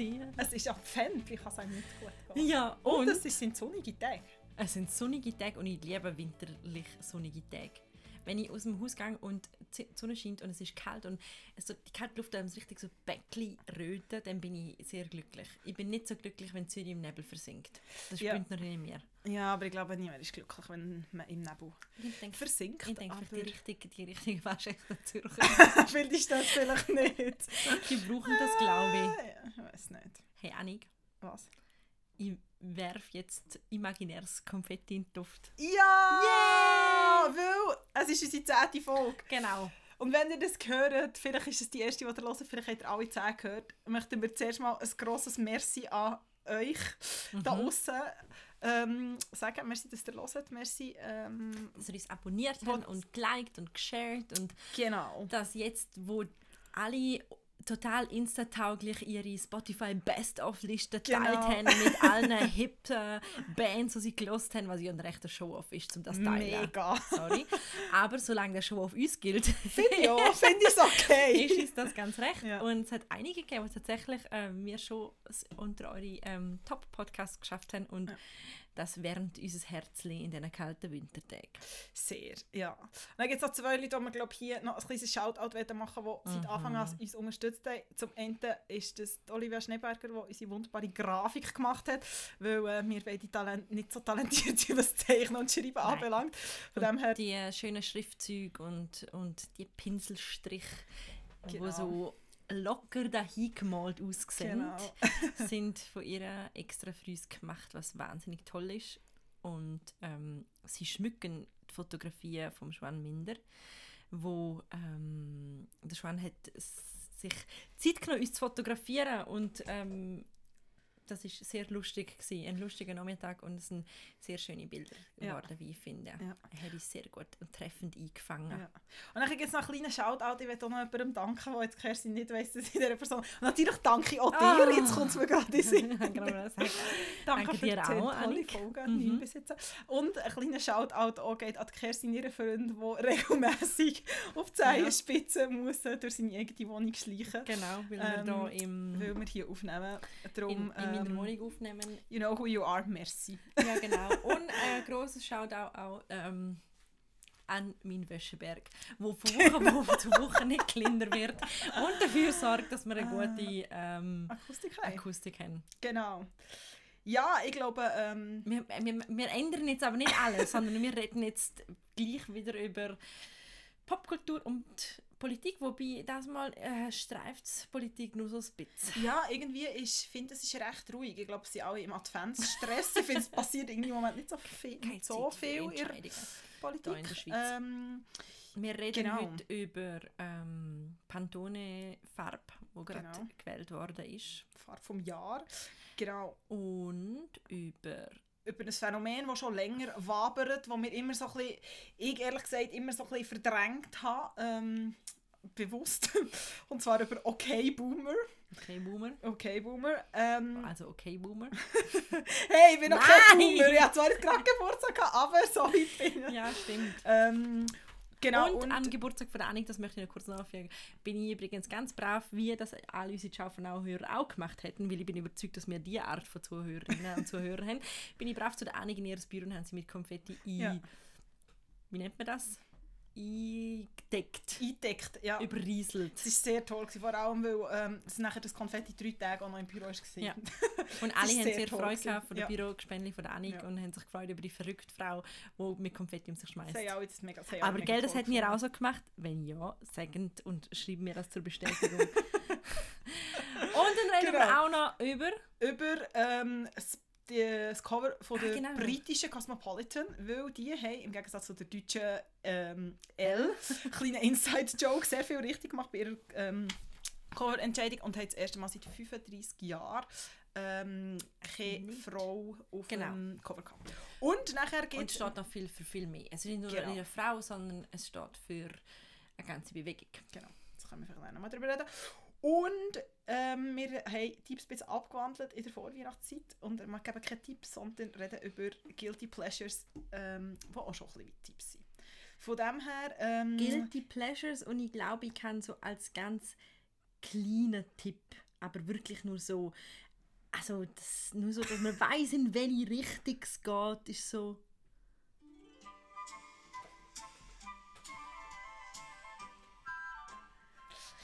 dir. Es ist Advent, ich kann sagen, nicht gut gehen. Ja, Und, und, es sind sonnige Tage. es sind sonnige Tage und ich liebe winterlich sonnige Tage. Wenn ich aus dem Haus gehe und die Sonne scheint und es ist kalt und es so, die kalte Luft so richtig so Bäckli röten, dann bin ich sehr glücklich. Ich bin nicht so glücklich, wenn Zürich im Nebel versinkt. Das Ja. spürt noch in mir. Ja, aber ich glaube, niemand ist glücklich, wenn man im Nebel Ich denke, versinkt. ich denke die richtige, die richtige Waschechte Zürcher, findest du das vielleicht nicht? die brauchen das, glaube ich. Ja, ich weiß nicht. Hey Annik, Was? ich werfe jetzt imaginäres Konfetti in die Luft. Ja! Weil es ist unsere zehnte Folge. Genau. Und wenn ihr das hört, vielleicht ist es die erste, die ihr hört, vielleicht habt ihr alle zehn gehört, möchten wir zuerst mal ein grosses Merci an euch da Mhm. draussen ähm, sagen. Merci, dass ihr hört. Merci. Ähm, Dass ihr uns abonniert habt und geliked und geshared und genau. dass jetzt, wo alle total instatauglich ihre Spotify Best-of-Liste Genau. geteilt haben mit allen hippen Bands, die sie gelost haben, was ja ein rechter Show-off ist, um das zu teilen. Mega. Sorry. Aber solange der Show-off uns gilt, ja, finde ich es okay. ist uns das ganz recht. Ja. Und es hat einige gegeben, die tatsächlich äh, wir schon unter eure ähm, Top-Podcasts geschafft haben und Ja. Das wärmt unser Herzli in diesen kalten Wintertagen. Sehr, ja. Und dann gibt es noch zwei Leute, die wir glaub, hier noch ein kleines Shoutout machen wollen, die seit Anfang an uns unterstützt haben. Zum Ende ist das Olivia Schneeberger, die unsere wunderbare Grafik gemacht hat, weil äh, wir beide Talent nicht so talentiert sind, was Zeichnen und Schreiben Nein. anbelangt. Von dem her, Die äh, schönen Schriftzüge und, und die Pinselstrich, Genau. die so locker dahin gemalt aussehen, Genau. sind von ihr extra für uns gemacht, was wahnsinnig toll ist. Und ähm, sie schmücken die Fotografien vom Schwan Minder, wo ähm, der Schwan hat sich Zeit genommen, uns zu fotografieren und ähm, das ist sehr lustig gewesen, ein lustiger Nachmittag und es sind sehr schöne Bilder Ja. geworden, wie ich finde. Ja. Er hat uns sehr gut und treffend eingefangen. Ja. Und dann gibt es noch einen kleinen Shoutout. Ich will auch noch jemandem danken, der jetzt Kerstin nicht weiss, dass ich dieser Person... Und natürlich danke ich auch dir. Ah. Jetzt kommt es mir gerade in Sinn. Genau, Danke, Danke für dir die auch, tolle. Folgen, Mhm. bis jetzt. Und ein kleiner Shoutout auch geht an die Kerstin, ihren Freund, der regelmässig auf die Zehenspitze muss äh, durch seine eigene Wohnung schleichen Genau, weil Ähm, wir hier im, weil wir hier aufnehmen. in, Darum, in ähm, Wohnung aufnehmen. You know who you are, merci. Ja, genau. Und ein grosses Shoutout auch ähm, an meinen Wäscheberg, wo von Woche wo zu Woche nicht kleiner wird und dafür sorgt, dass wir eine gute ähm, Akustik haben. Akustik haben. Genau. Ja, ich glaube, ähm, Wir, wir, wir ändern jetzt aber nicht alles, sondern wir reden jetzt gleich wieder über Popkultur und Politik, wobei das mal äh, streift Politik nur so ein bisschen. ja, irgendwie ich finde, es ist recht ruhig. Ich glaube, sie sind alle im Adventsstress. ich finde, es passiert irgendwie im Moment nicht so viel, Keine so viel in. Politik. in der Schweiz. Ähm, Wir reden Genau. heute über ähm, Pantone Farbe, wo gerade Genau. gewählt worden ist. Farbe vom Jahr. Genau. Und über über ein Phänomen, das schon länger wabert, das wir immer so ein bisschen, ich ehrlich gesagt, immer so ein bisschen verdrängt habe, ähm, bewusst. Und zwar über Okay Boomer. Okay Boomer. Okay Boomer. Ähm, Also okay Boomer. hey, ich bin Nein! Boomer. Ich hatte zwar gerade Geburtstag, aber so weit bin ich. ja, stimmt. Ähm, genau. und, an Geburtstag von der Annik, das möchte ich noch kurz nachfragen, bin ich übrigens ganz brav, wie das alle unsere Schaufenau-Hörer auch gemacht hätten, weil ich bin überzeugt, dass wir diese Art von Zuhörerinnen und Zuhörern haben. Bin ich brav zu der Annik in ihr Büro und haben sie mit Konfetti ein... Ja. Wie nennt man das? Eingedeckt. eingedeckt, ja. Überrieselt. Es war sehr toll, gewesen, vor allem weil ähm, es nachher das Konfetti drei Tage auch noch im Büro war. Ja. Und alle haben sehr sehr Freude gehabt von der Ja. Bürogespendli von der Annik Ja. und haben sich gefreut über die verrückte Frau, die mit Konfetti um sich schmeißt. Aber mega gell, das hätten wir auch so gemacht. Wenn ja, sagend und schreiben mir das zur Bestätigung. und dann reden wir Genau. auch noch über. über ähm, das, das Cover von Ah, der genau. britischen Cosmopolitan, weil die haben im Gegensatz zu der deutschen ähm, L, kleine Inside-Joke, sehr viel richtig gemacht bei ihrer ähm, Coverentscheidung und haben das erste Mal seit 35 Jahren ähm, keine Nicht. Frau auf Genau. dem Cover gehabt. Und nachher Und geht es steht noch viel für viel mehr. Es ist nicht nur Genau. eine Frau, sondern es steht für eine ganze Bewegung. Genau, jetzt können wir vielleicht noch mal drüber reden. Und ähm, wir haben Tipps ein bisschen abgewandelt in der Vorweihnachtszeit. Und wir geben keine Tipps, sondern reden über Guilty Pleasures, ähm, die auch schon ein bisschen wie Tipps sind. Von dem her... Ähm, Guilty Pleasures und ich glaube, ich kann so als ganz kleinen Tipp aber wirklich nur so, also das, nur so, dass man weiß in welche Richtung es geht, ist so...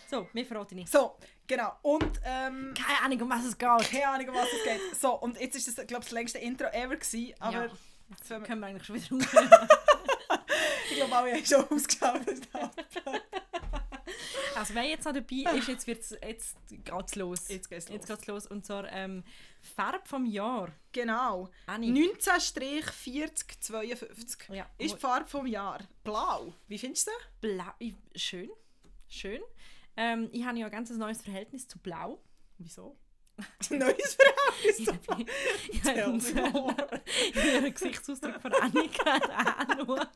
So, wir verraten nicht. So, genau. Und, ähm, Keine Ahnung, um was es geht. keine Ahnung, um was es geht. So, und jetzt ist das, glaube ich, das längste Intro ever gewesen, aber Ja. jetzt wir- Können wir eigentlich schon wieder raus. ich glaube, alle haben schon ausgeschaltet. Also wer jetzt noch dabei ist, jetzt, wird's, jetzt geht's los. Jetzt geht's los. Jetzt geht's los. Und zwar ähm, Farbe vom Jahr. genau. Anni. 19-4052 Ja, ist die Farbe vom Jahr. Blau. Wie findest du sie? Blau. Schön. Schön. Ähm, ich habe ja ein ganz neues Verhältnis zu Blau. Wieso? Neues Verhältnis. Ich habe ich habe ihren Gesichtsausdruck von Annika anschauen.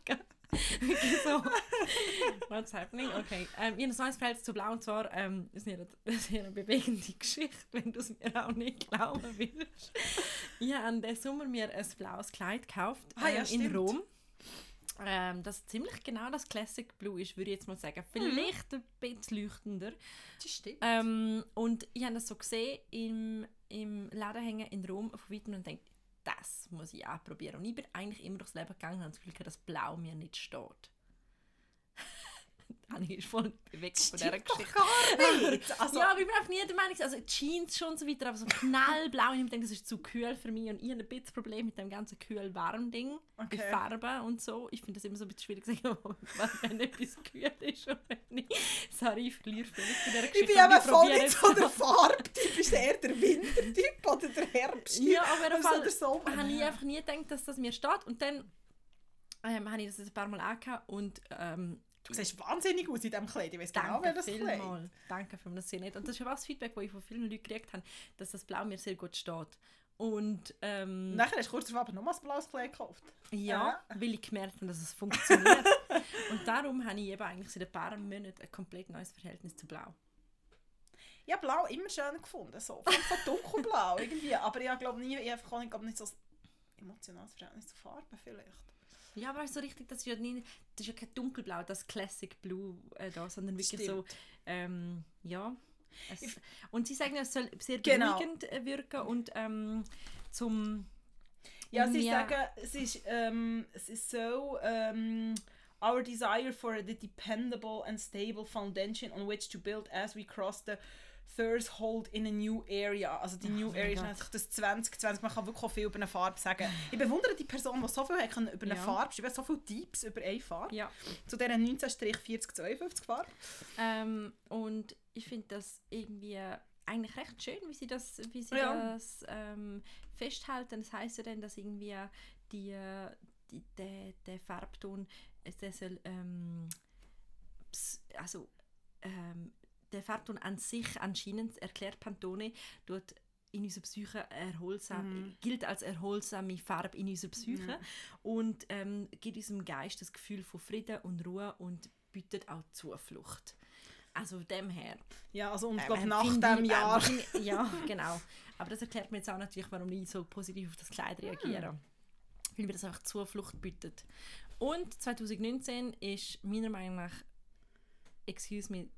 So. What's happening? Okay. Ähm, ich habe ein neues Verhältnis zu Blau und zwar ähm, ist eine, ist eine bewegende Geschichte, wenn du es mir auch nicht glauben willst. Ich habe diesen Sommer mir ein blaues Kleid gekauft Ah, ja, ähm, in. Rom. Ähm, das ziemlich genau das Classic Blue ist, würde ich jetzt mal sagen. Vielleicht ein bisschen leuchtender. Das stimmt. Ähm, und ich habe das so gesehen im, im Laden hängen in Rom von weitem und denke, das muss ich auch probieren. Und ich bin eigentlich immer durchs Leben gegangen und habe das Gefühl, dass Blau mir nicht steht. Anni ist voll bewegt von dieser Geschichte. gar nicht. Also, ja, aber ich bin auch nie der Meinung, also Jeans schon und so weiter, aber so knallblau, ich denke, das ist zu kühl für mich und ich habe ein bisschen Problem mit dem ganzen kühl-warm-Ding, Okay. mit Farben und so. Ich finde das immer so ein bisschen schwierig sagen, wenn etwas kühl ist und wenn nicht. Sorry, ich verliere völlig bei dieser ich Geschichte. bin aber eben voll nicht so der. Farbtyp. Ist eher der Wintertyp oder der Herbsttyp? Ja, auf jeden Fall so der Sommer. habe ich einfach nie gedacht, dass das mir steht. Und dann ähm, habe ich das ein paar Mal angehabt und ähm, Du siehst wahnsinnig aus in diesem Kleid. Ich weiß genau, wer das Kleid vielmals. Danke für das sehr nett. Und das ist ja auch das Feedback, das ich von vielen Leuten gekriegt habe, dass das Blau mir sehr gut steht. Und ähm, Nachher hast du kurz darauf nochmal ein blaues Kleid gekauft. ja, weil ich gemerkt habe, dass es funktioniert. und darum habe ich eben eigentlich seit ein paar Monaten ein komplett neues Verhältnis zu Blau. Habe blau immer schön gefunden. So, so dunkelblau irgendwie. Aber ich glaube nie, ich glaub, nicht so ein emotionales Verhältnis zu Farben vielleicht. Ja, aber so richtig, das ist ja, nie, das ist ja kein dunkelblau, das Classic Blue äh, da, sondern wirklich so, Stimmt. ähm, ja. Es, und sie sagen, es soll sehr Genau. beruhigend äh, wirken und ähm, zum... Ja, sie sagen, es ist, ähm, es ist so, ähm, our desire for a dependable and stable foundation on which to build as we cross the threshold in a new area. Also die Oh New mein Area ist natürlich das 2020. Man kann wirklich auch viel über eine Farbe sagen. Ich bewundere die Person, die so viel hat über eine Ja. Farbe schreiben, so viele Typs über eine Farbe. Ja. Zu dieser 19-4052 Farbe. Ähm, und ich finde das irgendwie eigentlich recht schön, wie sie das, wie sie Ja. das ähm, festhalten. Das heißt ja dann, dass irgendwie die, die, der, der Farbton, der soll, ähm, also ähm, der Farbton an sich anscheinend, erklärt Pantone, tut in unserer Psyche erholsam, Mhm. gilt als erholsame Farbe in unserer Psyche und ähm, gibt unserem Geist das Gefühl von Frieden und Ruhe und bietet auch Zuflucht. Also von dem her. Ja, also und äh, glaube nach diesem ich, äh, Jahr. wahrscheinlich- ja, genau. Aber das erklärt mir jetzt auch natürlich, warum ich so positiv auf das Kleid reagiere. Weil mir das einfach Zuflucht bietet. Und 2019 ist meiner Meinung nach, excuse me,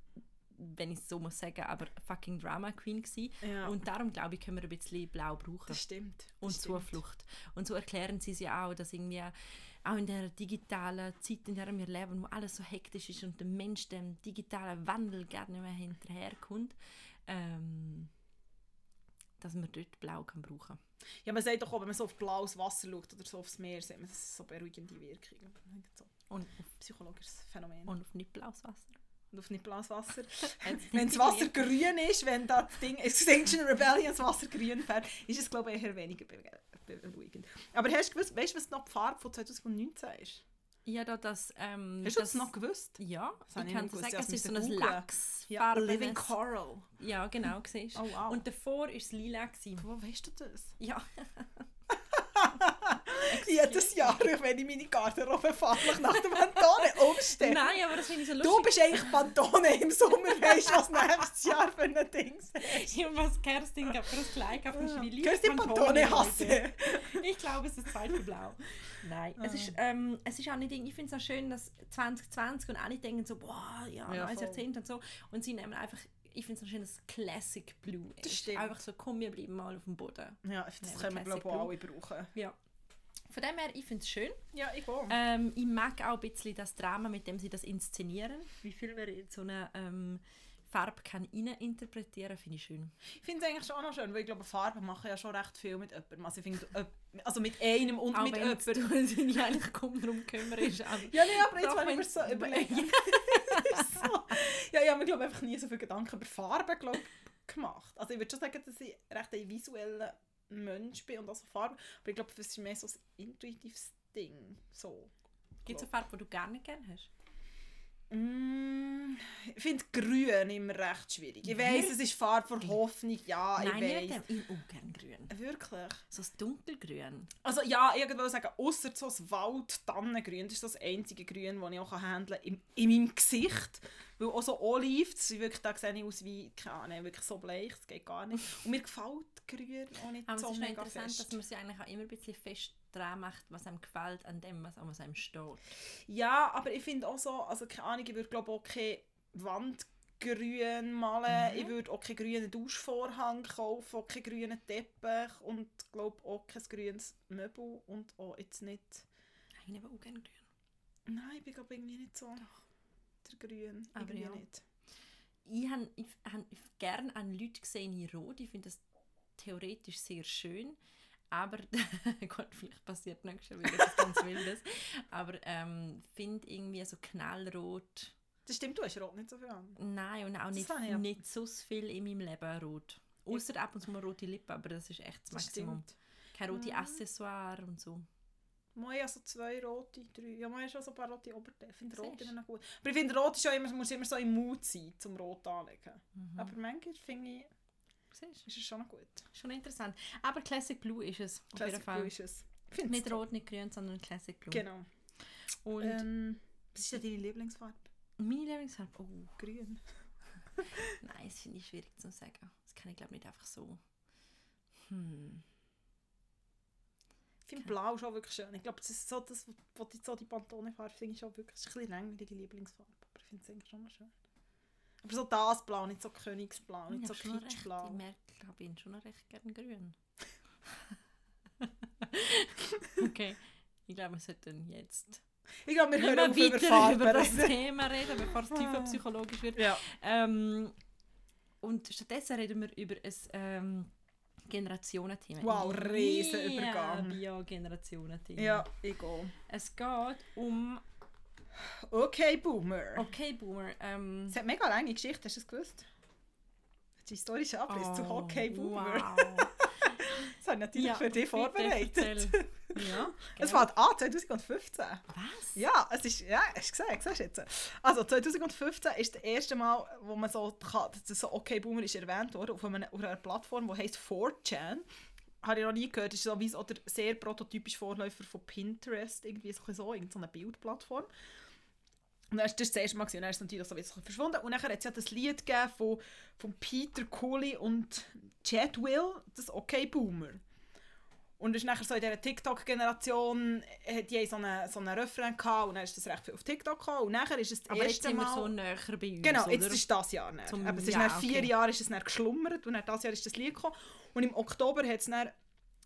wenn ich es so muss sagen, aber fucking Drama Queen gewesen. Ja. Und darum glaube ich, können wir ein bisschen blau brauchen das stimmt. Das und stimmt. Zuflucht. Und so erklären sie sie auch, dass irgendwie auch in der digitalen Zeit, in der wir leben, wo alles so hektisch ist und der Mensch dem digitalen Wandel gar nicht mehr hinterherkommt, ähm, dass man dort Blau kann brauchen Ja, man sagt doch auch, wenn man so auf blaues Wasser schaut oder so aufs Meer, sieht man, das ist so beruhigende Wirkung. So und, psychologisches Phänomen. und auf nicht blaues Wasser. Und auf nicht blaues Wasser. Wenn das Wasser grün ist, wenn das Ding Extinction Rebellion das Wasser grün fährt, ist es glaube ich eher weniger be be beruhigend. Aber hast du gewusst, weißt du, was noch die Farbe von 2019 ist? Ja, da das... Ähm, Hast du das noch gewusst? Ja, Das ich ich kann dir sagen, es ist so ein googlen. Lachsfarbenes... Coral. Ja, genau, siehst Oh wow. Und davor war es lila. Wo weißt du das? Ja. Jedes Jahr, wenn ich meine Garderobe farblich nach dem Pantone umstelle. Nein, aber das finde ich so Du lustig. bist eigentlich Pantone im Sommer, weißt du, was nächstes Jahr für ein Ding ist. Ja, was Kerstin gab für das Kleid auf dem Schwilli. Kerstin Pantone hasse. Ich glaube, es ist Zeit für Blau. Nein, es, ist, ähm, es ist auch nicht, ich finde es auch schön, dass 2020 und alle denken so, boah, ja, Ja, neues. Jahrzehnt und so. Und sie nehmen einfach ich finde es ein schönes Classic Blue. Das ist. stimmt. Einfach so, komm, wir bleiben mal auf dem Boden. Ja, das Ja, können wir glaube ich alle brauchen. Ja. Von dem her, ich finde es schön. Ja, ich auch. Ähm, ich mag auch ein bisschen das Drama, mit dem sie das inszenieren. Wie viel man in so eine ähm, Farbe kann interpretieren, finde ich schön. Ich finde es eigentlich schon auch noch schön, weil ich glaube, Farben machen ja schon recht viel mit jemandem. Also, ich finde, äh, also mit einem und Auch mit wenn jemandem. du sich nicht eigentlich kaum darum kümmerst. Aber Ja, nee, aber jetzt, wenn ich mir so überlege. so. Ja, ich habe mir glaube einfach nie so viele Gedanken über Farben glaub, gemacht. Also ich würde schon sagen, dass ich recht ein visueller Mensch bin und auch so Farben. Aber ich glaube, das ist mehr so ein intuitives Ding. So. gibt es eine Farbe, die du gar nicht gerne hast? Mm, ich finde Grün immer recht schwierig. Ich weiss, es ist Farbe von Hoffnung, ja, Nein, ich dem. Ich auch gerne grün. Wirklich? So ein dunkelgrün. Also ja, würde sagen, außer so ein Wald-Tannengrün, das ist das einzige Grün, das ich auch handeln kann, in, in meinem Gesicht. Weil auch so Olive, das wirklich, da sehe ich aus wie, keine Ahnung, wirklich so bleich, das geht gar nicht. Und mir gefällt Grün auch nicht Aber so es ist mega interessant, fest. dass man sich eigentlich auch immer ein bisschen fest dran macht, was einem gefällt, an dem, was, an was einem steht. Ja, aber ich finde auch so, also keine Ahnung, ich würde glaube auch keine Wandgrün malen, Mhm. ich würde auch keinen grünen Duschvorhang kaufen, auch keinen grünen Teppich und glaube auch kein grünes Möbel und auch jetzt nicht... Nein, ich habe auch gerne grün. Nein, ich bin glaube irgendwie nicht so der Grün, Aber irgendwie ja. nicht. Ich habe ich, hab gerne an Leute gesehen in Rot. Ich finde das theoretisch sehr schön. Aber, Gott, vielleicht passiert nächstes Jahr wieder etwas ganz Wildes. Aber ähm, finde irgendwie so knallrot. Das stimmt, du hast Rot nicht so viel an. Nein, und auch Das nicht, nicht so viel in meinem Leben rot. Außer ab und zu mal rote Lippen, aber das ist echt das Das Maximum. stimmt. Keine rote Mhm. Accessoire und so. Moi, also zwei rote, drei. Ja, moi schon so ein paar rote Oberteile. Ich finde Rot immer noch gut. Aber ich finde, Rot ist ja immer, muss immer so im Mut sein, zum Rot anlegen. Mhm. Aber manchmal finde ich, Siehst du? ist es schon noch gut. Schon interessant. Aber Classic Blue ist es. Auf jeden Classic Fall. Blue ist es. Ich finde Nicht rot, nicht grün, sondern Classic Blue. Genau. Und Ähm, was ist denn deine Lieblingsfarbe? meine Lieblingsfarbe, oh, Grün. nein, das finde ich schwierig zu sagen. Das kann ich glaube nicht einfach so. Hm. Ich finde Okay. Blau schon wirklich schön. Ich glaube, das ist so, das, was die, so die Pantone-Farbe finde ich schon wirklich, das ist ein bisschen langweilige Lieblingsfarbe. Aber ich finde es eigentlich schon noch schön. Aber so das Blau, nicht so Königsblau, Ich nicht so Kitschblau. ich merke, ich, bin schon noch recht gern grün. okay, ich glaube, wir sollten jetzt Ich glaube, wir nicht hören auf über weiter Farben über das. Thema reden, bevor es tiefenpsychologisch wird. Ja. Ähm, und stattdessen reden wir über ein ähm, Generationenthema. Wow, Riesenübergang. Ja, Generationenthema. ja, ich gehe. Es geht um Okay, Boomer. Okay Boomer. Ähm, Es hat mega lange Geschichte, hast du es gewusst? Das historischer Abriss zu Hockey Boomer. Oh, Wow. Das habe ich natürlich Ja, für dich vorbereitet. ja. Es fängt an 2015. Was? Ja, es ist, ja, hast du gesehen, siehst du jetzt. Also 2015 ist das erste Mal, wo man so, so Okay Boomer ist erwähnt worden, auf einer, auf einer Plattform, die heisst 4chan. Habe ich noch nie gehört, ist so wie so der sehr prototypische Vorläufer von Pinterest, irgendwie so, so irgendeine Bildplattform. Und dann ist das das erste Mal gewesen, und dann ist es natürlich so ein bisschen verschwunden. Und dann hat es ja das Lied gegeben von, von Peter Cooley und Chad Will, das Okay Boomer. Und es ist nachher so in dieser TikTok-Generation, äh, die haben so einen, so einen Refrain gehabt und dann ist das recht viel auf TikTok gekommen. Und nachher ist es das Aber jetzt erste sind wir Mal... so näher bei uns, Genau, oder? jetzt ist das Jahr näher. Zum- Aber es ist ja, nach vier okay. Jahren ist es dann geschlummert und dann das Jahr ist das Lied gekommen. Und im Oktober hat es dann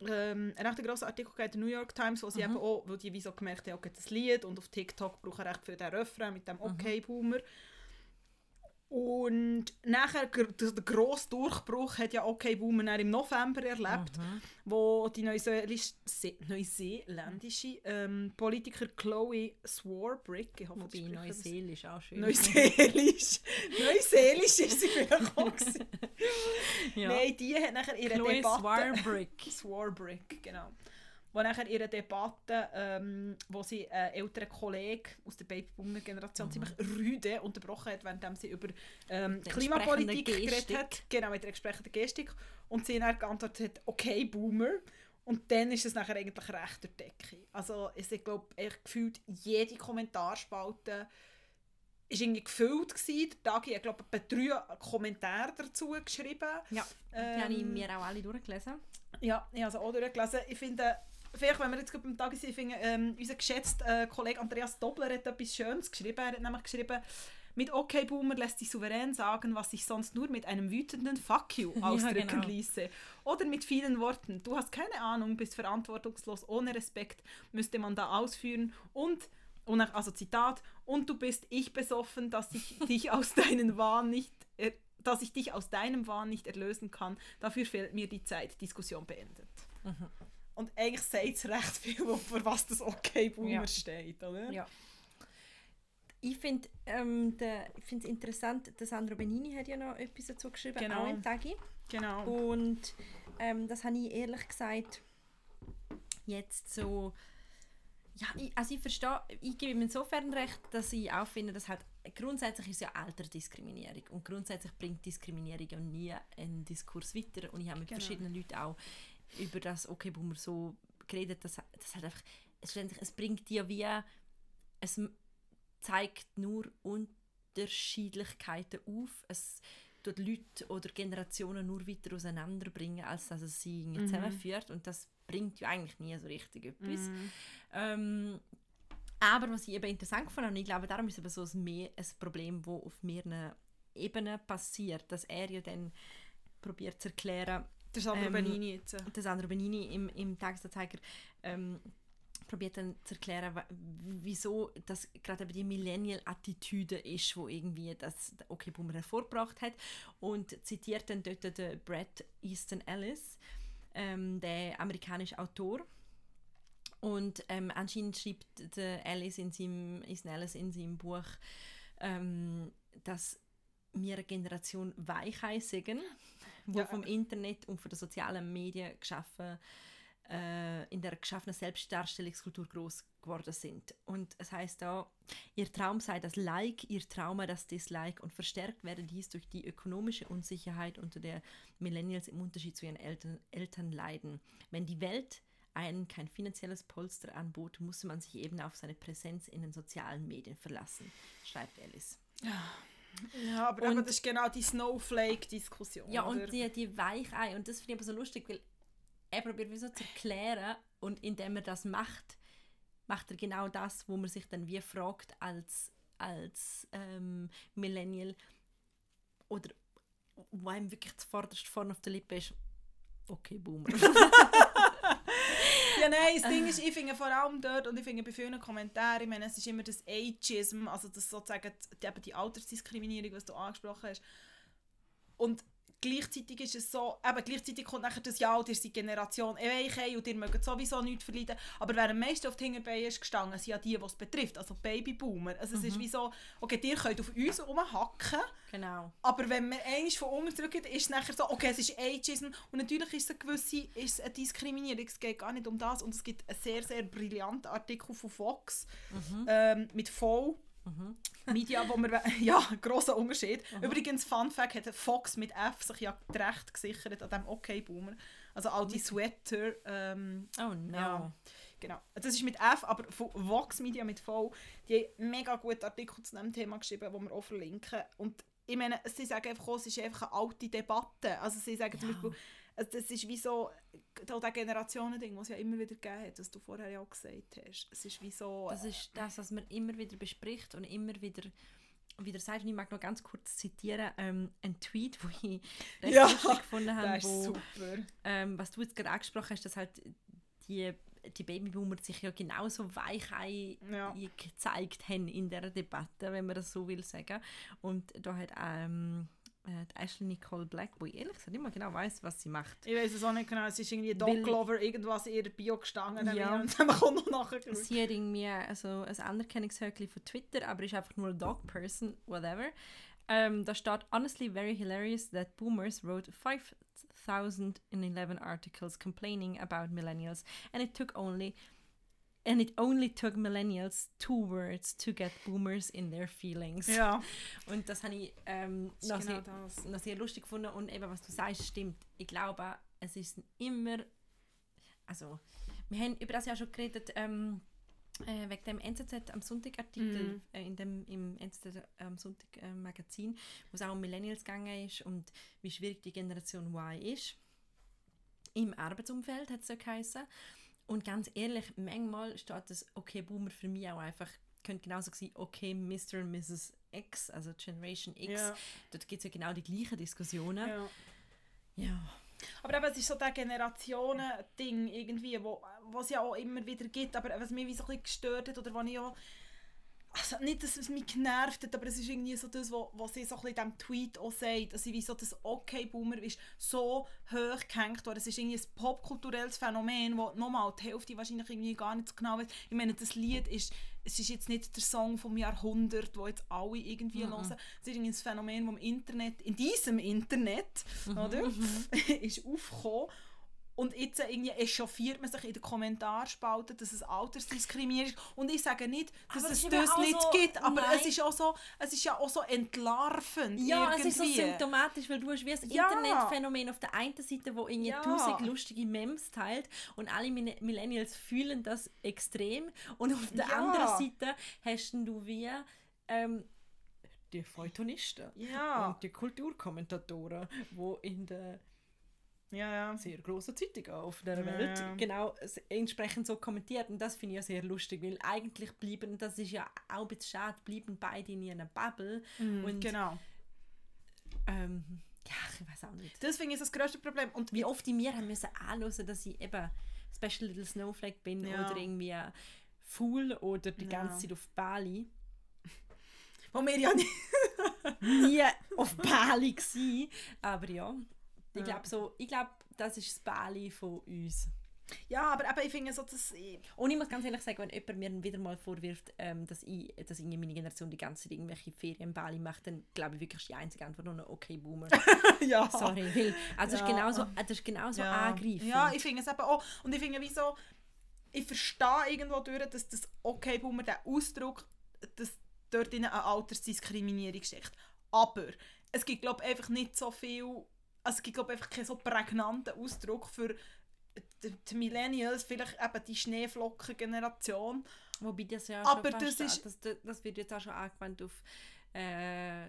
ähm, einen recht grossen Artikel in der New York Times, wo sie Mhm. eben auch, wo die wie so gemerkt haben, okay, das Lied und auf TikTok brauchen recht viel den Refrain mit Mhm. dem Okay-Boomer. Und nachher, der grosse Durchbruch hat ja Okay Boomer im November erlebt, Mhm. wo die neuseeländische ähm, Politiker Chloe Swarbrick, ich hoffe, Wobei Neuseelisch auch schön. Neuseelisch. Neuseelisch ist sie vielleicht auch. ja. Nein, die hat nachher ihre Chloe Debatte... Swarbrick. Swarbrick, genau. Wo nachher ihre Debatte, ähm, wo sie einen älteren Kollegen aus der Babyboomer-Generation ziemlich rüde unterbrochen hat, während sie über ähm, Mhm. Der Klimapolitik geredet hat. Genau, mit der entsprechenden Gestik. Und sie dann geantwortet hat, okay, Boomer. Und dann ist es nachher eigentlich recht die Decke. Also es- ich glaube, echt gefühlt jede Kommentarspalte ist irgendwie gefüllt gewesen. Der Tagi hat, glaube ich, drei Kommentare dazu geschrieben. Ja, die habe ich Ähm, mir auch alle durchgelesen. ja, ich habe es auch durchgelesen. Ich finde, vielleicht, wenn wir jetzt gerade beim Tag sind, ich finde, ähm, unser geschätzter äh, Kollege Andreas Dobler hat etwas Schönes geschrieben. Er hat nämlich geschrieben, Mit Okay Boomer lässt sich souverän sagen, was sich sonst nur mit einem wütenden Fuck you ausdrücken genau. ließe. Oder mit vielen Worten. Du hast keine Ahnung, bist verantwortungslos, ohne Respekt, müsste man da ausführen. Und, und nach- also Zitat, und du bist ich besoffen, dass ich dich aus deinen Wahn nicht er, dass ich dich aus deinem Wahn nicht erlösen kann. Dafür fehlt mir die Zeit. Diskussion beendet. Und eigentlich sagt es recht viel, für was das Okay Boomer Ja. steht, oder? Ja. Ich finde ähm, es interessant, der Sandro Benini hat ja noch etwas dazu geschrieben, Genau. auch im Tagi. Genau. Und ähm, das habe ich ehrlich gesagt jetzt so. Ja, ich, also ich verstehe, ich gebe ihm insofern recht, dass ich auch finde, dass halt grundsätzlich ist ja Altersdiskriminierung und grundsätzlich bringt Diskriminierung ja nie einen Diskurs weiter und ich habe mit Genau. verschiedenen Leuten auch über das Okay Boomer so geredet, dass das halt einfach, es, es bringt dir wie, es zeigt nur Unterschiedlichkeiten auf, es tut Leute oder Generationen nur weiter auseinanderbringen, als dass es sie Mhm. zusammenführt und das bringt ja eigentlich nie so richtig etwas. Mhm. Ähm, aber was ich eben interessant fand, und ich glaube, darum ist es eben so ein, mehr, ein Problem, das auf mehreren Ebenen passiert, dass er ja dann probiert zu erklären, Ist aber Ähm, Benini jetzt. der Sandro Benini im, im Tagesanzeiger ähm, probiert dann zu erklären, wieso das gerade eben die Millennial-Attitüde ist, wo irgendwie das der OK Boomer hervorgebracht hat und zitiert dann dort den Brad Easton Ellis, ähm, der amerikanische Autor. Und ähm, anscheinend schreibt der Ellis in seinem, Easton Ellis in seinem Buch, ähm, dass wir eine Generation Weichei sind, die Ja. vom Internet und von den sozialen Medien geschaffen, äh, in der geschaffenen Selbstdarstellungskultur groß geworden sind. Und es heißt da, ihr Traum sei das Like, ihr Trauma das Dislike und verstärkt werde dies durch die ökonomische Unsicherheit, unter der Millennials im Unterschied zu ihren Eltern, Eltern leiden. Wenn die Welt einen kein finanzielles Polster anbot, musste man sich eben auf seine Präsenz in den sozialen Medien verlassen, schreibt Alice. Ja, aber, Und- aber das ist genau die Snowflake-Diskussion. Ja, oder? und die, die Weichei, und das finde ich aber so lustig, weil er probiert wie so zu erklären und indem er das macht, macht er genau das, wo man sich dann wie fragt als, als ähm, Millennial oder wo einem wirklich zuvorderst vorne auf der Lippe ist, okay, Boomer. Ja, nein, das Ding ist, ich finde vor allem dort, und ich finde bei vielen Kommentaren, ich meine, es ist immer das Ageism, also das sozusagen die, eben die Altersdiskriminierung, was du angesprochen hast. Und gleichzeitig ist es so, eben gleichzeitig kommt nachher das Ja, ihr seid Generation Weichei und ihr mögt sowieso nichts verleiden. Aber wer am meisten auf die Hinterbeine ist gestanden, sind ja die, die es betrifft, also Babyboomer. Also es ist wie so, okay, ihr könnt auf uns rumhacken, genau. aber wenn man einmal von unten zurückgeht, ist es nachher so, okay, es ist Ageism und natürlich ist es eine gewisse ist eine Diskriminierung, es geht gar nicht um das und es gibt einen sehr, sehr brillanten Artikel von Fox ähm, mit V. Media, wo wir, ja, grosser Unterschied. Übrigens, Fun Fact, hat Fox mit F sich ja die Rechte gesichert an dem OK-Boomer. Also all die Sweater, ähm, Oh no. Ja. Genau. Das ist mit F, aber Vox Media mit V. Die haben mega gute Artikel zu diesem Thema geschrieben, die wir auch verlinken. Und ich meine, sie sagen einfach, es ist einfach eine alte Debatte. Also sie sagen zum Ja. Beispiel, also das ist wie so das Generationending, was es ja immer wieder gegeben hat, was du vorher ja auch gesagt hast. Es ist wie so... Das ist das, was man immer wieder bespricht und immer wieder wieder sagt. Und ich mag noch ganz kurz zitieren, ähm, einen Tweet, wo ich recht Ja, lustig gefunden das habe, ist wo, super. ähm, was du jetzt gerade angesprochen hast, dass halt die, die Babyboomer sich ja genauso weichei Ja. gezeigt haben in der Debatte, wenn man das so will sagen. Und da hat ähm, äh, Ashley Nicole Black, wo ich ehrlich gesagt nicht mehr genau weiß, was sie macht. Ich weiß es auch nicht genau, es ist irgendwie Weil- Dog Lover, irgendwas in ihrer Bio gestanden. Ja. Und dann kommt noch nachher. Sie hat irgendwie also ein Anerkennungshöckchen von Twitter, aber ist einfach nur Dog Person, whatever. Ähm, da steht, honestly very hilarious that boomers wrote 5011 articles complaining about millennials and it took only and it only took millennials two words to get boomers in their feelings. Ja, Und das habe ich ähm, noch, genau sehr, noch sehr lustig gefunden und eben was du sagst stimmt. Ich glaube, es ist immer, also wir haben über das ja schon geredet ähm, äh, wegen dem NZZ am Sonntag Artikel Mhm. äh, in dem im NZZ am Sonntag äh, Magazin, wo es auch um Millennials gegangen ist und wie schwierig die Generation Y ist. Im Arbeitsumfeld hat es so geheißen. Und ganz ehrlich, manchmal steht das Okay Boomer für mich auch einfach könnte genauso sein, okay, Mr. und Mrs. X, also Generation X, Ja. dort gibt es ja genau die gleichen Diskussionen. Ja. Ja. Aber eben, es ist so der Generationen-Ding irgendwie, wo, es ja auch immer wieder gibt, aber was mich wie so ein bisschen gestört hat oder was ich auch also nicht, dass es mich genervt hat, aber es ist irgendwie so das, was, sie so ein in diesem Tweet auch sagt, dass sie wie so das Okay-Boomer ist so hoch gehängt worden. Es ist irgendwie ein popkulturelles Phänomen, wo nochmal die Hälfte wahrscheinlich irgendwie gar nicht so genau weiß. Ich meine, das Lied ist, es ist jetzt nicht der Song vom Jahrhundert, wo jetzt alle irgendwie hören. Es ist irgendwie ein Phänomen, das im Internet, in diesem Internet, oder, ist aufgekommen. Und jetzt irgendwie echauffiert man sich in den Kommentarspalten, dass es Altersdiskriminierung ist. Und ich sage nicht, dass Aber es das nicht so- gibt, aber Nein. es ist, auch so, es ist ja auch so entlarvend Ja, irgendwie. es ist so symptomatisch, weil du hast wie ein Ja. Internetphänomen auf der einen Seite, wo irgendwie Ja. tausend lustige Memes teilt und alle Millennials fühlen das extrem und auf der Ja. anderen Seite hast du wie ähm, die Feuilletonisten Ja. und die Kulturkommentatoren, wo in der Ja, ja. sehr großen Zeitungen auf der Welt ja. genau entsprechend so kommentiert und das finde ich ja sehr lustig, weil eigentlich bleiben, das ist ja auch ein bisschen schade, bleiben beide in einer Bubble und Genau. ähm, ja, ich weiß auch nicht. Finde ich das grösste Problem. Und Wie oft in mir haben müssen anhören, dass ich eben Special Little Snowflake bin Ja. oder irgendwie Fool oder die ganze Zeit auf Bali. wo wir ja nicht... Nie auf Bali gsi, aber ja, ich Ja. glaube so, ich glaube, das ist das Bali von uns. Ja, aber eben, ich finde so, dass... Ich, Und ich muss ganz ehrlich sagen, wenn jemand mir wieder mal vorwirft, ähm, dass, ich, dass irgendwie meine Generation die ganze Zeit irgendwelche Ferien in Bali macht, dann glaube ich wirklich ist die einzige Antwort nur noch okay, Boomer. ja. Sorry, weil, also das ist Ja. genauso, das ist genauso ja. angreifend. Ja, ich finde es eben auch. Und ich finde wieso... Ich verstehe irgendwo durch, dass das Okay-Boomer, der Ausdruck, dass dort in eine Altersdiskriminierung steckt. Aber es gibt, glaube ich, einfach nicht so viel... Also es gibt, glaube einfach keinen so prägnanten Ausdruck für die, Millennials, vielleicht eben die Schneeflocken-Generation. Wobei das ja Aber schon das ist- das, das wird jetzt auch schon angewandt auf äh,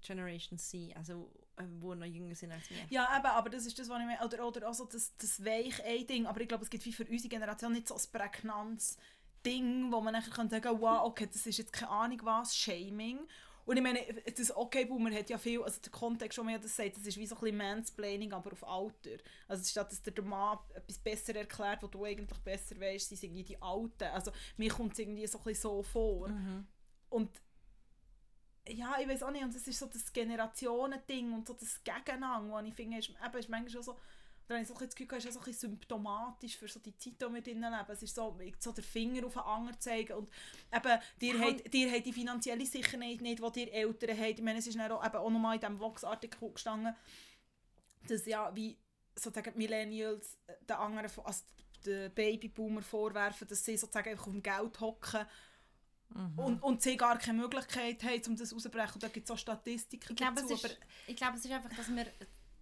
Generation C, also äh, wo noch jünger sind als wir. Ja, eben, aber das ist das, was ich meine. Oder, oder also das, das Weich-Ei-Ding. Aber ich glaube, es gibt wie für unsere Generation nicht so ein prägnantes Ding, wo man nachher kann sagen wow, okay, das ist jetzt keine Ahnung was, Shaming. Und ich meine, das Okay-Boomer hat ja viel, also der Kontext, wo man ja das sagt, das ist wie so ein bisschen Mansplaining, aber auf Alter. Also statt dass der Mann etwas besser erklärt, was du eigentlich besser weißt, sind es irgendwie die Alten. Also mir kommt es irgendwie so ein bisschen so vor. Und ja, ich weiß auch nicht, und das ist so das Generationending und so das Gegeneinander, wo ich finde, ist, eben, ist manchmal schon so, da habe ich so ein das Gefühl, ist so ein bisschen symptomatisch für so die Zeit, die wir drinnen leben. Es ist so, so den Finger auf den anderen zeigen und eben, dir, habt, dir habt die finanzielle Sicherheit nicht, die dir Eltern haben. Ich meine, es ist dann auch, eben auch nochmal in diesem Vox-Artikel gestanden, dass ja, wie sozusagen Millennials äh, den anderen, also den Babyboomer vorwerfen, dass sie sozusagen einfach auf dem Geld hocken Mhm. und, und sie gar keine Möglichkeit haben, um das rauszubrechen. Und da gibt es auch Statistiken Ich glaube, es, dazu. ist, aber ich glaube, es ist einfach, dass man,